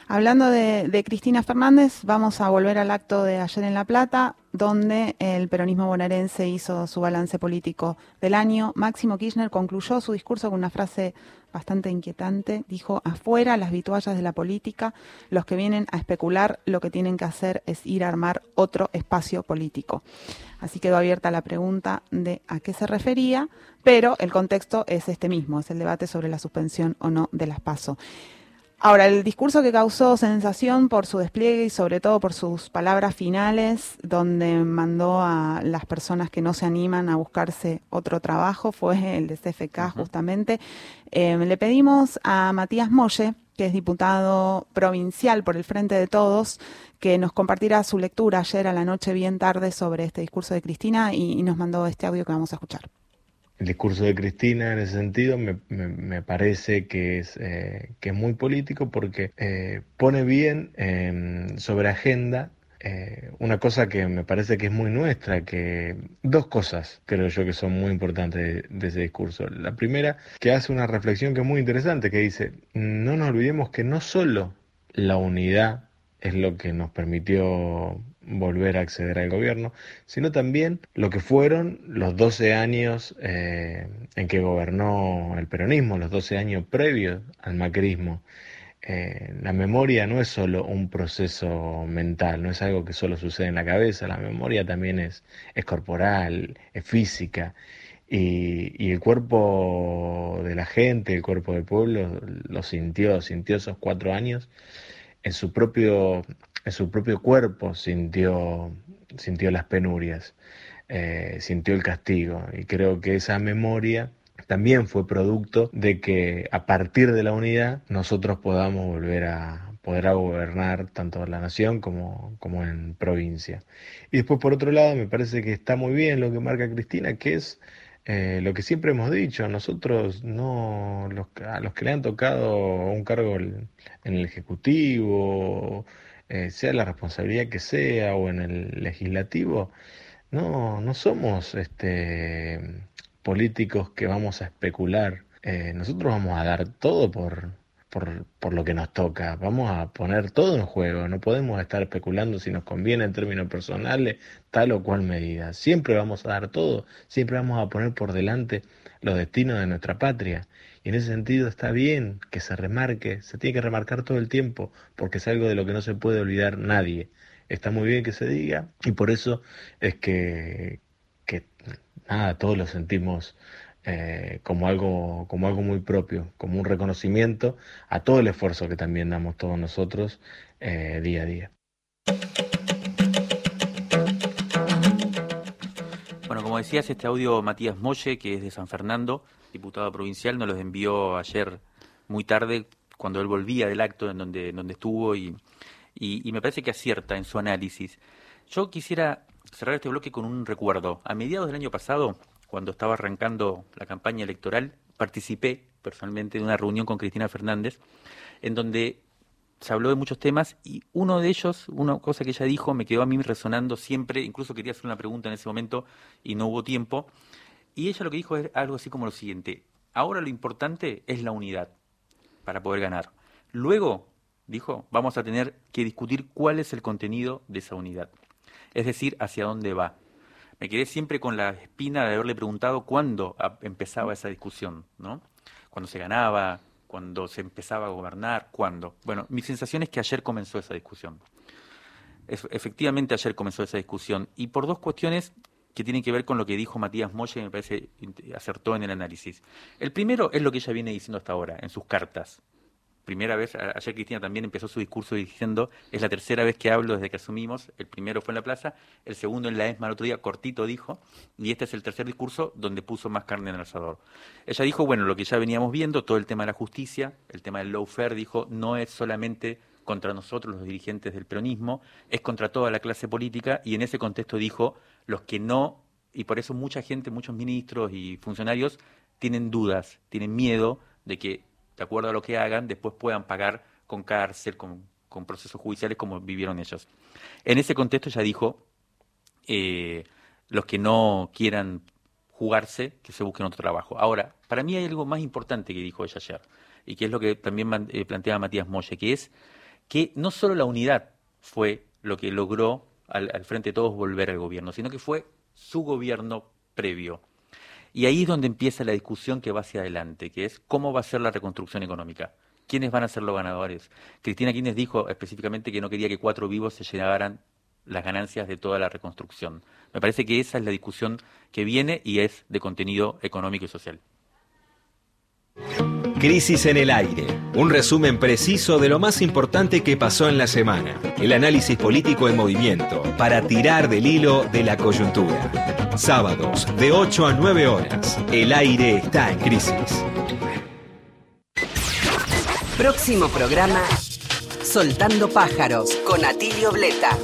Hablando de, de Cristina Fernández, vamos a volver al acto de ayer en La Plata, donde el peronismo bonaerense hizo su balance político del año. Máximo Kirchner concluyó su discurso con una frase bastante inquietante. Dijo, afuera las vituallas de la política, los que vienen a especular lo que tienen que hacer es ir a armar otro espacio político. Así quedó abierta la pregunta de a qué se refería, pero el contexto es este mismo, es el debate sobre la suspensión o no de las PASO. Ahora, el discurso que causó sensación por su despliegue y sobre todo por sus palabras finales, donde mandó a las personas que no se animan a buscarse otro trabajo, fue el de CFK justamente. Eh, le pedimos a Matías Molle, que es diputado provincial por el Frente de Todos, que nos compartiera su lectura ayer a la noche bien tarde sobre este discurso de Cristina y, y nos mandó este audio que vamos a escuchar. El discurso de Cristina en ese sentido me, me, me parece que es, eh, que es muy político porque eh, pone bien eh, sobre agenda eh, una cosa que me parece que es muy nuestra, que dos cosas creo yo que son muy importantes de, de ese discurso. La primera, que hace una reflexión que es muy interesante, que dice, no nos olvidemos que no solo la unidad es lo que nos permitió volver a acceder al gobierno, sino también lo que fueron los 12 años eh, en que gobernó el peronismo, los 12 años previos al macrismo. Eh, la memoria no es solo un proceso mental, no es algo que solo sucede en la cabeza, la memoria también es, es corporal, es física. Y, y, el cuerpo de la gente, el cuerpo del pueblo, lo sintió, sintió esos cuatro años en su propio, en su propio cuerpo, sintió, sintió las penurias, eh, sintió el castigo. Y creo que esa memoria también fue producto de que a partir de la unidad nosotros podamos volver a poder gobernar tanto la nación como, como en provincia. Y después por otro lado me parece que está muy bien lo que marca Cristina, que es eh, lo que siempre hemos dicho, nosotros no, los, a los que le han tocado un cargo en el Ejecutivo, eh, sea la responsabilidad que sea, o en el Legislativo, no, no somos este, políticos que vamos a especular. Eh, nosotros vamos a dar todo por, por, por, lo que nos toca. Vamos a poner todo en juego. No podemos estar especulando si nos conviene en términos personales tal o cual medida. Siempre vamos a dar todo. Siempre vamos a poner por delante los destinos de nuestra patria. Y en ese sentido está bien que se remarque, se tiene que remarcar todo el tiempo, porque es algo de lo que no se puede olvidar nadie. Está muy bien que se diga y por eso es que, que nada, todos lo sentimos eh, como, algo, como algo muy propio, como un reconocimiento a todo el esfuerzo que también damos todos nosotros eh, día a día. Bueno, como decías, este audio Matías Molle, que es de San Fernando, diputado provincial, nos lo envió ayer muy tarde, cuando él volvía del acto en donde, donde estuvo, y, y, y me parece que acierta en su análisis. Yo quisiera cerrar este bloque con un recuerdo. A mediados del año pasado, cuando estaba arrancando la campaña electoral, participé personalmente de una reunión con Cristina Fernández, en donde se habló de muchos temas y uno de ellos, una cosa que ella dijo, me quedó a mí resonando siempre, incluso quería hacer una pregunta en ese momento y no hubo tiempo, y ella lo que dijo es algo así como lo siguiente, ahora lo importante es la unidad para poder ganar. Luego, dijo, vamos a tener que discutir cuál es el contenido de esa unidad, es decir, hacia dónde va. Me quedé siempre con la espina de haberle preguntado cuándo empezaba esa discusión, ¿no? Cuando se ganaba, cuando se empezaba a gobernar, cuándo. Bueno, mi sensación es que ayer comenzó esa discusión. Efectivamente ayer comenzó esa discusión y por dos cuestiones que tienen que ver con lo que dijo Matías Molle, me parece acertó en el análisis. El primero es lo que ella viene diciendo hasta ahora, en sus cartas. Primera vez, ayer Cristina también empezó su discurso diciendo, es la tercera vez que hablo desde que asumimos, el primero fue en la plaza, el segundo en la ESMA el otro día, cortito dijo, y este es el tercer discurso donde puso más carne en el asador. Ella dijo, bueno, lo que ya veníamos viendo, todo el tema de la justicia, el tema del lawfare, dijo, no es solamente contra nosotros los dirigentes del peronismo, es contra toda la clase política y en ese contexto dijo, los que no, y por eso mucha gente, muchos ministros y funcionarios tienen dudas, tienen miedo de que, de acuerdo a lo que hagan, después puedan pagar con cárcel, con, con procesos judiciales como vivieron ellos. En ese contexto ya dijo, eh, los que no quieran jugarse, que se busquen otro trabajo. Ahora, para mí hay algo más importante que dijo ella ayer, y que es lo que también eh, planteaba Matías Molle, que es que no solo la unidad fue lo que logró al, al frente de todos volver al gobierno, sino que fue su gobierno previo. Y ahí es donde empieza la discusión que va hacia adelante, que es cómo va a ser la reconstrucción económica. ¿Quiénes van a ser los ganadores? Cristina Quínez dijo específicamente que no quería que cuatro vivos se llevaran las ganancias de toda la reconstrucción. Me parece que esa es la discusión que viene y es de contenido económico y social. Crisis en el aire. Un resumen preciso de lo más importante que pasó en la semana. El análisis político en movimiento para tirar del hilo de la coyuntura. Sábados de 8 a 9 horas. El aire está en crisis. Próximo programa, Soltando Pájaros, con Atilio Bleta.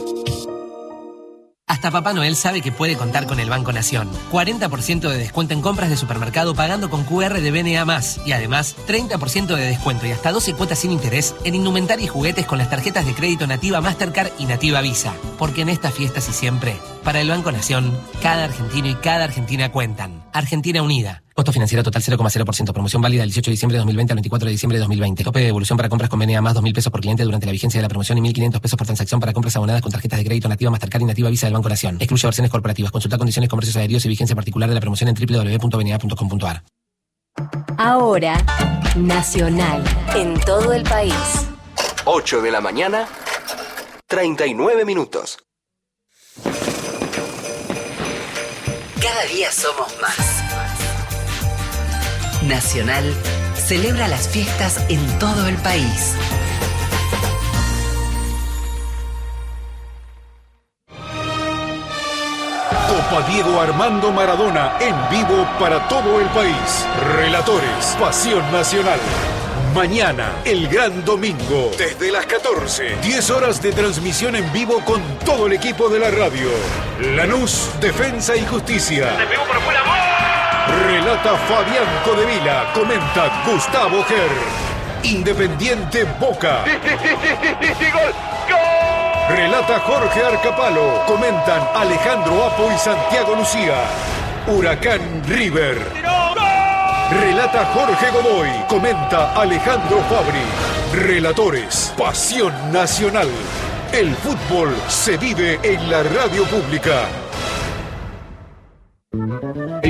Hasta Papá Noel sabe que puede contar con el Banco Nación. 40% de descuento en compras de supermercado pagando con QR de BNA+. Y además, 30% de descuento y hasta 12 cuotas sin interés en indumentaria y juguetes con las tarjetas de crédito Nativa Mastercard y Nativa Visa. Porque en estas fiestas y siempre, para el Banco Nación, cada argentino y cada argentina cuentan. Argentina Unida. Costo financiero total 0,0%. Promoción válida del 18 de diciembre de 2020 al 24 de diciembre de 2020. Tope de devolución para compras con BNA más 2.000 pesos por cliente durante la vigencia de la promoción y 1.500 pesos por transacción para compras abonadas con tarjetas de crédito nativa Mastercard y nativa Visa del Banco Nación. Excluye versiones corporativas. Consulta condiciones, comercios adheridos y vigencia particular de la promoción en www.bna.com.ar. Ahora, Nacional, en todo el país. 8 de la mañana, 39 minutos. Cada día somos más. Nacional celebra las fiestas en todo el país. Copa Diego Armando Maradona en vivo para todo el país. Relatores, Pasión Nacional. Mañana, el gran domingo, desde las 14. 10 horas de transmisión en vivo con todo el equipo de la radio. Lanús, Defensa y Justicia. Relata Fabián Codevila. Comenta Gustavo Ger. Independiente Boca. Relata Jorge Arcapalo. Comentan Alejandro Apo y Santiago Lucía. Huracán River. Relata Jorge Godoy. Comenta Alejandro Fabri. Relatores. Pasión Nacional. El fútbol se vive en la radio pública.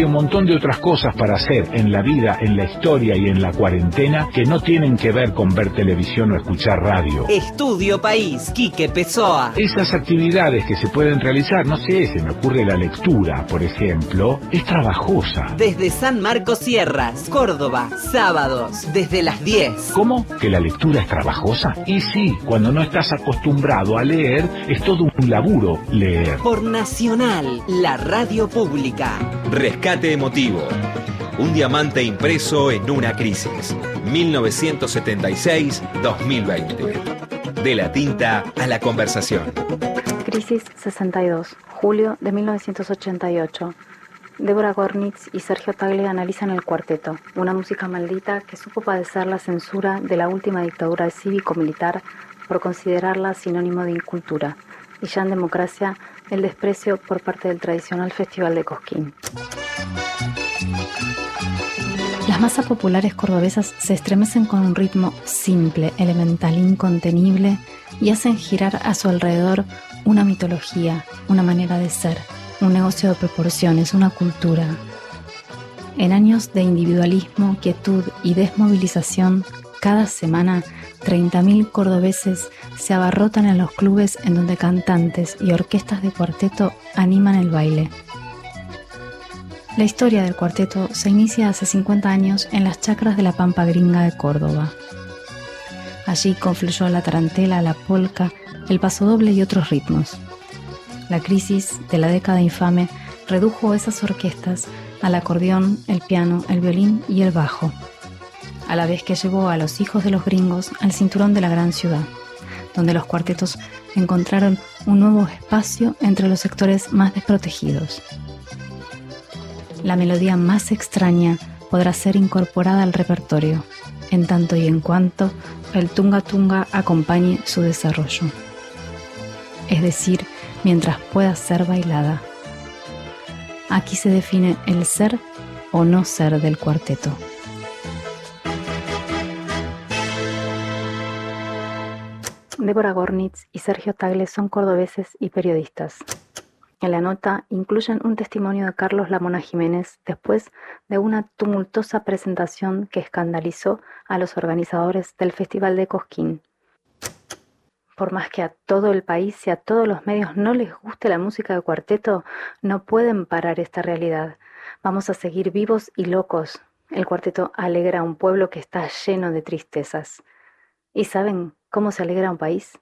Hay un montón de otras cosas para hacer en la vida, en la historia y en la cuarentena que no tienen que ver con ver televisión o escuchar radio. Estudio País, Quique Pessoa. Esas actividades que se pueden realizar, no sé, se me ocurre la lectura, por ejemplo, es trabajosa. Desde San Marcos Sierras, Córdoba, sábados, desde las 10. ¿Cómo? ¿Que la lectura es trabajosa? Y sí, cuando no estás acostumbrado a leer, es todo un laburo leer. Por Nacional, la radio pública. Rescate emotivo. Un diamante impreso en una crisis. 1976-2020. De la tinta a la conversación. Crisis 62, julio de 1988. Débora Gornitz y Sergio Tagle analizan el cuarteto, una música maldita que supo padecer la censura de la última dictadura cívico-militar por considerarla sinónimo de incultura, y ya en democracia el desprecio por parte del tradicional Festival de Cosquín. Las masas populares cordobesas se estremecen con un ritmo simple, elemental, incontenible y hacen girar a su alrededor una mitología, una manera de ser, un negocio de proporciones, una cultura. En años de individualismo, quietud y desmovilización, cada semana 30.000 cordobeses se abarrotan en los clubes en donde cantantes y orquestas de cuarteto animan el baile. La historia del cuarteto se inicia hace 50 años en las chacras de la Pampa Gringa de Córdoba. Allí confluyó la tarantela, la polca, el pasodoble y otros ritmos. La crisis de la década infame redujo esas orquestas al acordeón, el piano, el violín y el bajo, a la vez que llevó a los hijos de los gringos al cinturón de la gran ciudad, donde los cuartetos encontraron un nuevo espacio entre los sectores más desprotegidos. La melodía más extraña podrá ser incorporada al repertorio, en tanto y en cuanto el tunga tunga acompañe su desarrollo. Es decir, mientras pueda ser bailada. Aquí se define el ser o no ser del cuarteto. Débora Gornitz y Sergio Tagle son cordobeses y periodistas. En la nota incluyen un testimonio de Carlos Lamona Jiménez después de una tumultuosa presentación que escandalizó a los organizadores del Festival de Cosquín. Por más que a todo el país y a todos los medios no les guste la música de cuarteto, no pueden parar esta realidad. Vamos a seguir vivos y locos. El cuarteto alegra a un pueblo que está lleno de tristezas. ¿Y saben cómo se alegra un país?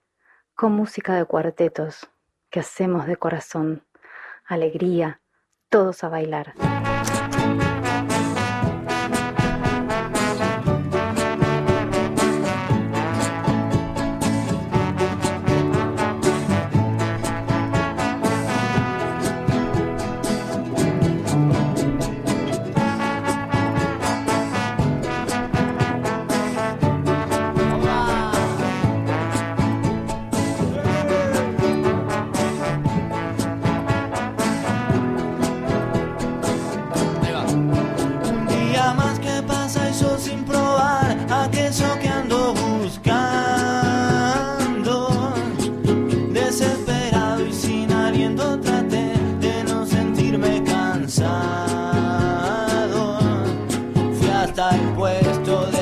Con música de cuartetos, que hacemos de corazón. Alegría, todos a bailar. Hasta el puesto de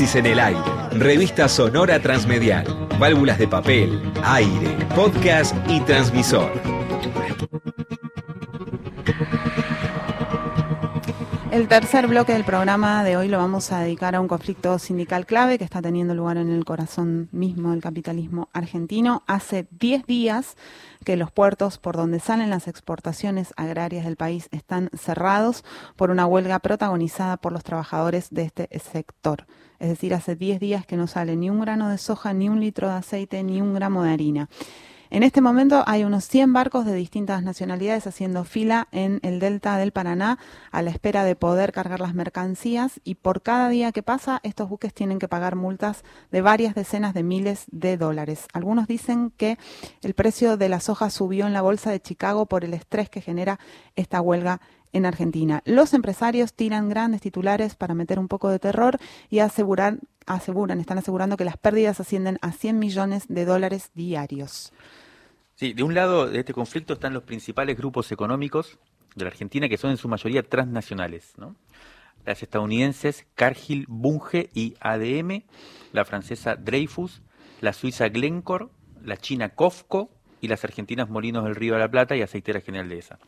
en el aire. Revista sonora transmedial. Válvulas de papel, aire, podcast y transmisor. El tercer bloque del programa de hoy lo vamos a dedicar a un conflicto sindical clave que está teniendo lugar en el corazón mismo del capitalismo argentino. Hace 10 días que los puertos por donde salen las exportaciones agrarias del país están cerrados por una huelga protagonizada por los trabajadores de este sector. Es decir, hace 10 días que no sale ni un grano de soja, ni un litro de aceite, ni un gramo de harina. En este momento hay unos 100 barcos de distintas nacionalidades haciendo fila en el delta del Paraná a la espera de poder cargar las mercancías y por cada día que pasa estos buques tienen que pagar multas de varias decenas de miles de dólares. Algunos dicen que el precio de la soja subió en la bolsa de Chicago por el estrés que genera esta huelga en Argentina. Los empresarios tiran grandes titulares para meter un poco de terror y asegurar, aseguran, están asegurando que las pérdidas ascienden a 100 millones de dólares diarios. Sí, de un lado de este conflicto están los principales grupos económicos de la Argentina que son en su mayoría transnacionales, ¿no? Las estadounidenses Cargill, Bunge y ADM, la francesa Dreyfus, la suiza Glencore, la china Cofco y las argentinas Molinos del Río de la Plata y Aceitera General de esa.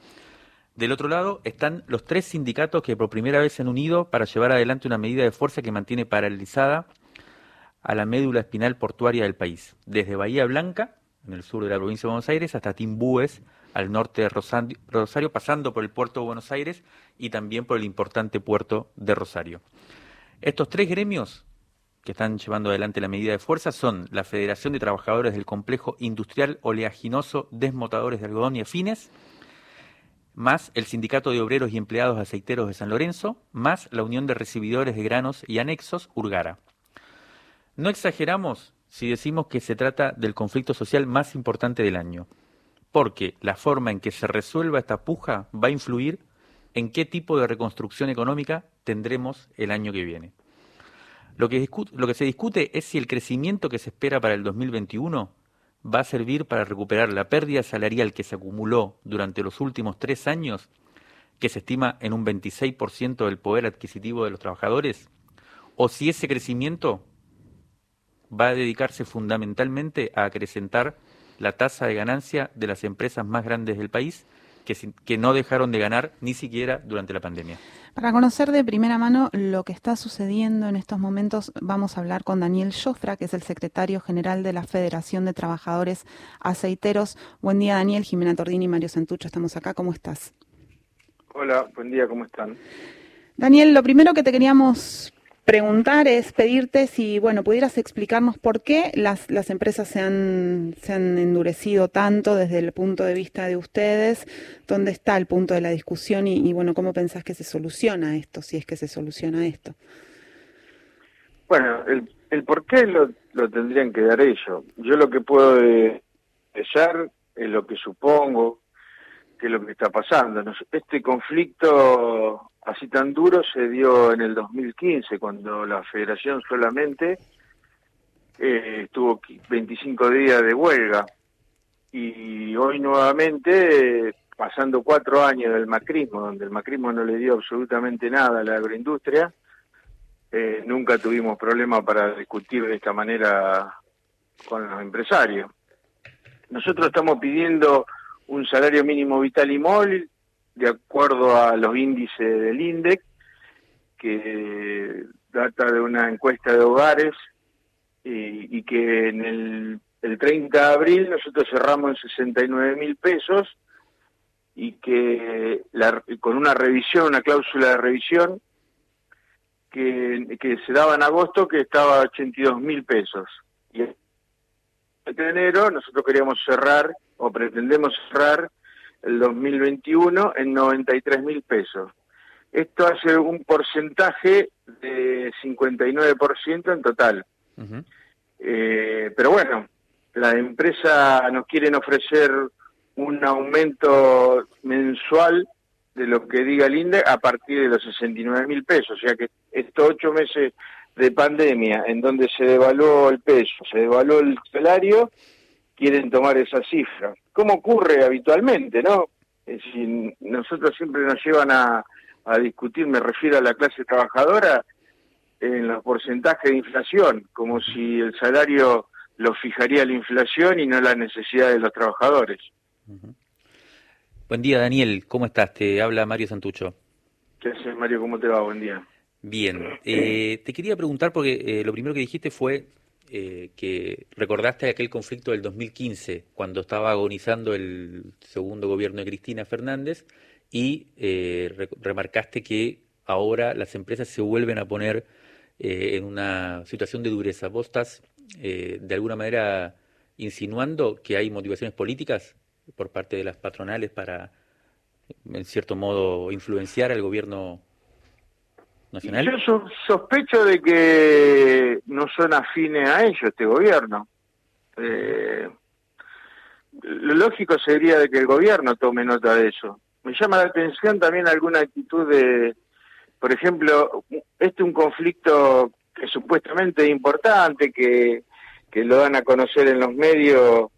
Del otro lado están los tres sindicatos que por primera vez se han unido para llevar adelante una medida de fuerza que mantiene paralizada a la médula espinal portuaria del país, desde Bahía Blanca en el sur de la provincia de Buenos Aires, hasta Timbúes, al norte de Rosario, pasando por el puerto de Buenos Aires y también por el importante puerto de Rosario. Estos tres gremios que están llevando adelante la medida de fuerza son la Federación de Trabajadores del Complejo Industrial Oleaginoso Desmotadores de Algodón y Afines, más el Sindicato de Obreros y Empleados Aceiteros de San Lorenzo, más la Unión de Recibidores de Granos y Anexos, Urgara. No exageramos si decimos que se trata del conflicto social más importante del año, porque la forma en que se resuelva esta puja va a influir en qué tipo de reconstrucción económica tendremos el año que viene. Lo que, se discute es si el crecimiento que se espera para el 2021 va a servir para recuperar la pérdida salarial que se acumuló durante los últimos tres años, que se estima en un 26% del poder adquisitivo de los trabajadores, o si ese crecimiento va a dedicarse fundamentalmente a acrecentar la tasa de ganancia de las empresas más grandes del país, que, que no dejaron de ganar ni siquiera durante la pandemia. Para conocer de primera mano lo que está sucediendo en estos momentos, vamos a hablar con Daniel Jofra, que es el secretario general de la Federación de Trabajadores Aceiteros. Buen día, Daniel. Jimena Tordini y Mario Santucho, estamos acá. ¿Cómo estás? Hola, buen día, ¿cómo están? Daniel, lo primero que te queríamos preguntar es pedirte si, bueno, pudieras explicarnos por qué las, las empresas se han, se han endurecido tanto desde el punto de vista de ustedes, dónde está el punto de la discusión y, bueno, cómo pensás que se soluciona esto, si es que se soluciona esto. Bueno, el, el por qué lo, lo tendrían que dar ellos. Yo lo que puedo desear es lo que supongo que es lo que está pasando. Este conflicto así tan duro se dio en el 2015, cuando la federación solamente eh, estuvo 25 días de huelga. Y hoy nuevamente, pasando cuatro años del macrismo, donde el macrismo no le dio absolutamente nada a la agroindustria, eh, nunca tuvimos problema para discutir de esta manera con los empresarios. Nosotros estamos pidiendo un salario mínimo vital y móvil de acuerdo a los índices del INDEC, que data de una encuesta de hogares y, que en el, el 30 de abril nosotros cerramos en 69 mil pesos y que la, con una revisión, una cláusula de revisión que, que se daba en agosto que estaba a 82 mil pesos. Y de enero nosotros queríamos cerrar o pretendemos cerrar el 2021 en 93 mil pesos. Esto hace un porcentaje de 59% en total. eh, pero bueno, la empresa nos quieren ofrecer un aumento mensual de lo que diga el INDE a partir de los 69 mil pesos. O sea que estos ocho meses de pandemia en donde se devaluó el peso, se devaluó el salario, quieren tomar esa cifra. Como ocurre habitualmente, ¿no? Es decir, nosotros siempre nos llevan a, a discutir, me refiero a la clase trabajadora, en los porcentajes de inflación, como si el salario lo fijaría la inflación y no la necesidad de los trabajadores. Buen día, Daniel. ¿Cómo estás? Te habla Mario Santucho. ¿Qué haces, Mario? ¿Cómo te va? Buen día. Bien, eh, te quería preguntar porque eh, lo primero que dijiste fue eh, que recordaste aquel conflicto del 2015, cuando estaba agonizando el segundo gobierno de Cristina Fernández, y eh, re- remarcaste que ahora las empresas se vuelven a poner eh, en una situación de dureza. ¿Vos estás de alguna manera insinuando que hay motivaciones políticas por parte de las patronales para, en cierto modo, influenciar al gobierno nacional? Yo so- sospecho de que no son afines a ello este gobierno. Eh, lo lógico sería de que el gobierno tome nota de eso. Me llama la atención también alguna actitud de, por ejemplo, este es un conflicto que supuestamente es importante, que, que lo dan a conocer en los medios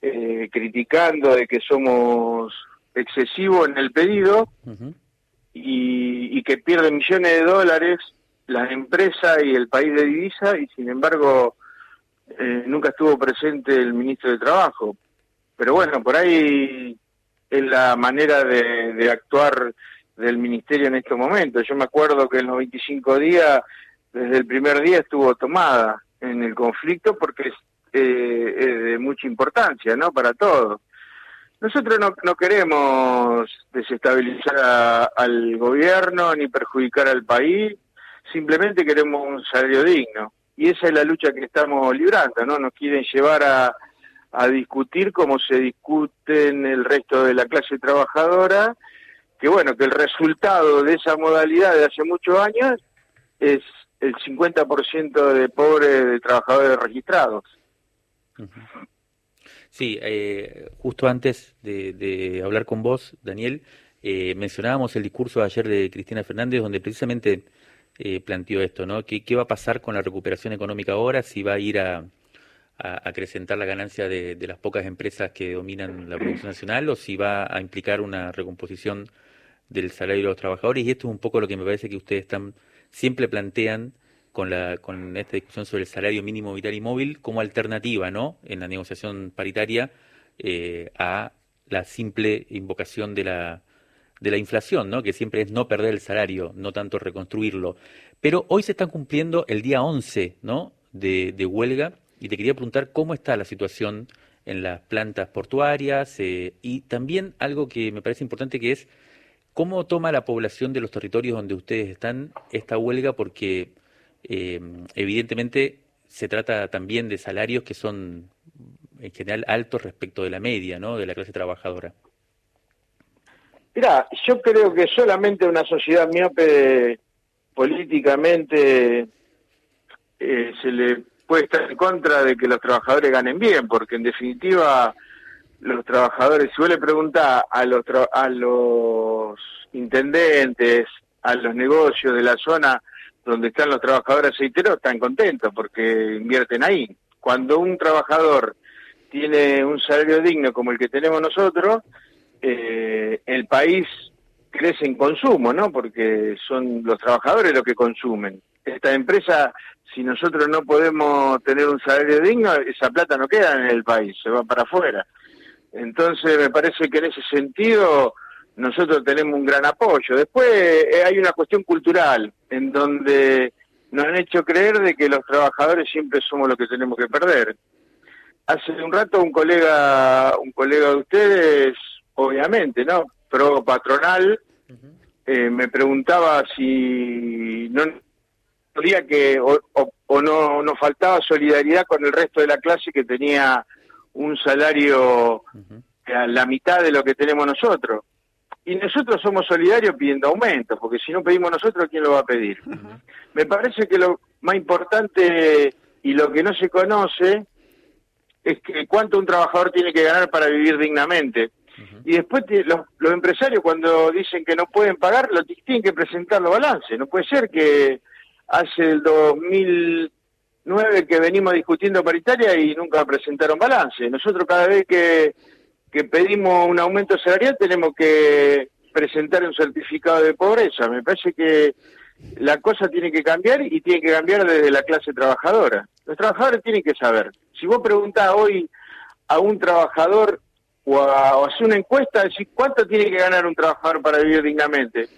eh, criticando de que somos excesivos en el pedido y, y que pierden millones de dólares las empresas y el país de divisa y sin embargo eh, nunca estuvo presente el ministro de Trabajo. Pero bueno, por ahí es la manera de, de actuar del ministerio en estos momentos. Yo me acuerdo que en los 25 días, desde el primer día estuvo tomada en el conflicto porque es, eh, es de mucha importancia, ¿no? Para todos. Nosotros no, no queremos desestabilizar a- al gobierno ni perjudicar al país, simplemente queremos un salario digno. Y esa es la lucha que estamos librando, ¿no? Nos quieren llevar a, a discutir como se discute en el resto de la clase trabajadora, que bueno, que el resultado de esa modalidad de hace muchos años es el 50% de pobres de trabajadores registrados. Sí, eh, justo antes de, de hablar con vos, Daniel, eh, mencionábamos el discurso de ayer de Cristina Fernández, donde precisamente eh, planteó esto, ¿no? ¿Qué, va a pasar con la recuperación económica ahora? Si va a ir a, a acrecentar la ganancia de, de las pocas empresas que dominan la producción nacional o si va a implicar una recomposición del salario de los trabajadores. Y esto es un poco lo que me parece que ustedes están siempre plantean con la con esta discusión sobre el salario mínimo vital y móvil como alternativa, ¿no? En la negociación paritaria eh, a la simple invocación de la de la inflación, ¿no? Que siempre es no perder el salario, no tanto reconstruirlo. Pero hoy se está cumpliendo el día 11, ¿no? De, huelga y te quería preguntar cómo está la situación en las plantas portuarias eh, y también algo que me parece importante que es cómo toma la población de los territorios donde ustedes están esta huelga porque eh, evidentemente se trata también de salarios que son en general altos respecto de la media, ¿no? De la clase trabajadora. Mira, yo creo que solamente una sociedad miope políticamente eh, se le puede estar en contra de que los trabajadores ganen bien, porque en definitiva los trabajadores, si vos le preguntás a los, a los intendentes, a los negocios de la zona donde están los trabajadores aceiteros, están contentos porque invierten ahí. Cuando un trabajador tiene un salario digno como el que tenemos nosotros, eh, el país crece en consumo, ¿no? Porque son los trabajadores los que consumen. Esta empresa, si nosotros no podemos tener un salario digno, esa plata no queda en el país, se va para afuera. Entonces, me parece que en ese sentido nosotros tenemos un gran apoyo. Después eh, hay una cuestión cultural en donde nos han hecho creer de que los trabajadores siempre somos los que tenemos que perder. Hace un rato un colega, un colega de ustedes, obviamente, ¿no? Pro patronal, eh, me preguntaba si no podía que o, o- o no nos faltaba solidaridad con el resto de la clase que tenía un salario a la mitad de lo que tenemos nosotros. Y nosotros somos solidarios pidiendo aumentos, porque si no pedimos nosotros, ¿quién lo va a pedir? Me parece que lo más importante y lo que no se conoce es que cuánto un trabajador tiene que ganar para vivir dignamente. Y después te- los, los empresarios cuando dicen que no pueden pagar, lo tienen que presentar los balances. No puede ser que hace el 2009 que venimos discutiendo paritaria y nunca presentaron balance. Nosotros cada vez que, que pedimos un aumento salarial tenemos que presentar un certificado de pobreza. Me parece que la cosa tiene que cambiar y tiene que cambiar desde la clase trabajadora. Los trabajadores tienen que saber. Si vos preguntás hoy a un trabajador o, a, o una encuesta, decir cuánto tiene que ganar un trabajador para vivir dignamente.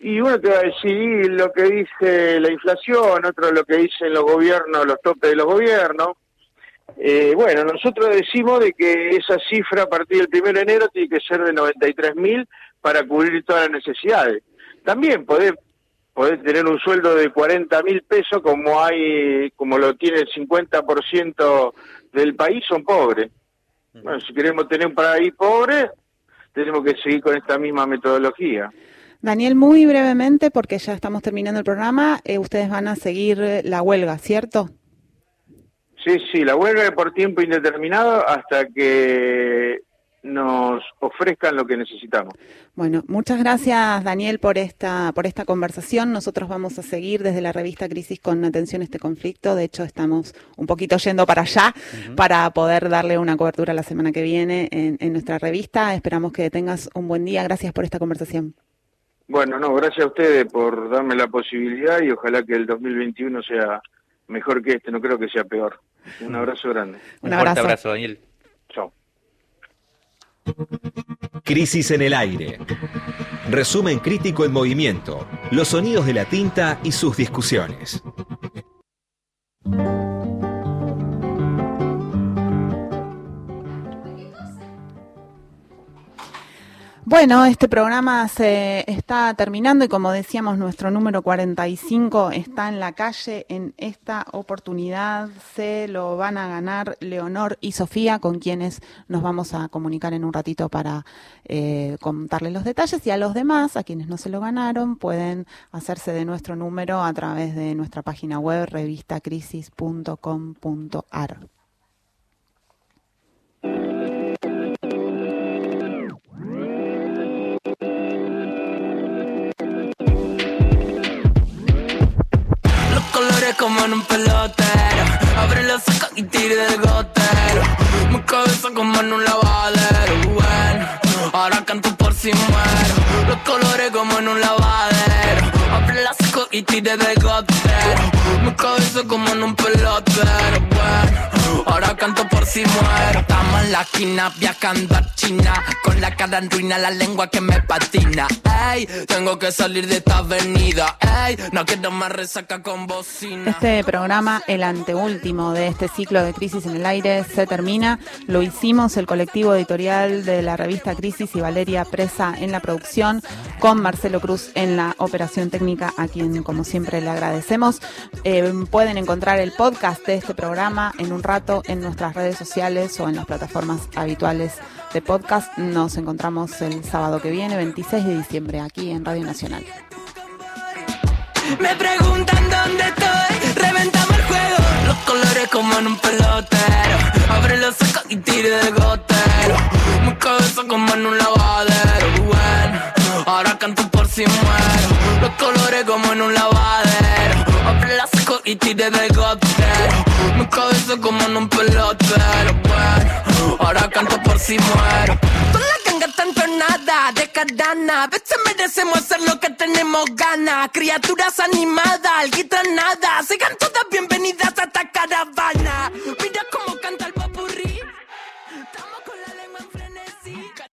Y uno te va a decir lo que dice la inflación, otro lo que dicen los gobiernos, los topes de los gobiernos. Eh, bueno, nosotros decimos de que esa cifra a partir del 1 de enero tiene que ser de 93 mil para cubrir todas las necesidades. También podés, podés tener un sueldo de 40 mil pesos como hay, como lo tiene el 50% del país, son pobres. Bueno, si queremos tener un país pobre, tenemos que seguir con esta misma metodología. Daniel, muy brevemente, porque ya estamos terminando el programa, eh, ustedes van a seguir la huelga, ¿cierto? Sí, sí, la huelga es por tiempo indeterminado hasta que nos ofrezcan lo que necesitamos. Bueno, muchas gracias Daniel por esta por esta conversación. Nosotros vamos a seguir desde la revista Crisis con atención a este conflicto. De hecho, estamos un poquito yendo para allá para poder darle una cobertura la semana que viene en, en nuestra revista. Esperamos que tengas un buen día. Gracias por esta conversación. Bueno, no, gracias a ustedes por darme la posibilidad y ojalá que el 2021 sea mejor que este, no creo que sea peor. Un abrazo grande. Un abrazo. abrazo, Daniel. Chao. Crisis en el aire. Resumen crítico en movimiento. Los sonidos de la tinta y sus discusiones. Bueno, este programa se está terminando y como decíamos, nuestro número 45 está en la calle. En esta oportunidad se lo van a ganar Leonor y Sofía, con quienes nos vamos a comunicar en un ratito para eh, contarles los detalles. Y a los demás, a quienes no se lo ganaron, pueden hacerse de nuestro número a través de nuestra página web revistacrisis.com.ar. Colores como en un pelotero. Abre los ojos y tire del gotero. Mi cabeza como en un lavadero. Bueno, ahora canto por si muero. Los colores como en un lavadero. Abre los ojos y tire del gotero. Mi cabeza como en un pelotero. Bueno, ahora canto por si muero. En la esquina viajando a China. Con la cara en la lengua que me patina. Este programa, el anteúltimo de este ciclo de Crisis en el Aire, se termina. Lo hicimos el colectivo editorial de la revista Crisis y Valeria Presa en la producción, con Marcelo Cruz en la operación técnica, a quien como siempre le agradecemos. Eh, pueden encontrar el podcast de este programa en un rato en nuestras redes sociales o en las plataformas habituales de podcast. Nos encontramos el sábado que viene, 26 de diciembre, aquí en Radio Nacional. Me preguntan dónde estoy, reventamos el juego. Los colores como en un pelotero. Abre los ojos y tire del gotero. Mi cabeza como en un lavadero. Bueno, ahora canto por si muero. Los colores como en un lavadero. Abre los ojos y tire del gotero. Mi cabeza como en un pelotero. Bueno, ahora canto por si muero. Con la ganga tanto nada de cadana. A veces merecemos hacer lo que tenemos ganas. Criaturas animadas, alguita nada. Sigan todas bienvenidas a esta caravana.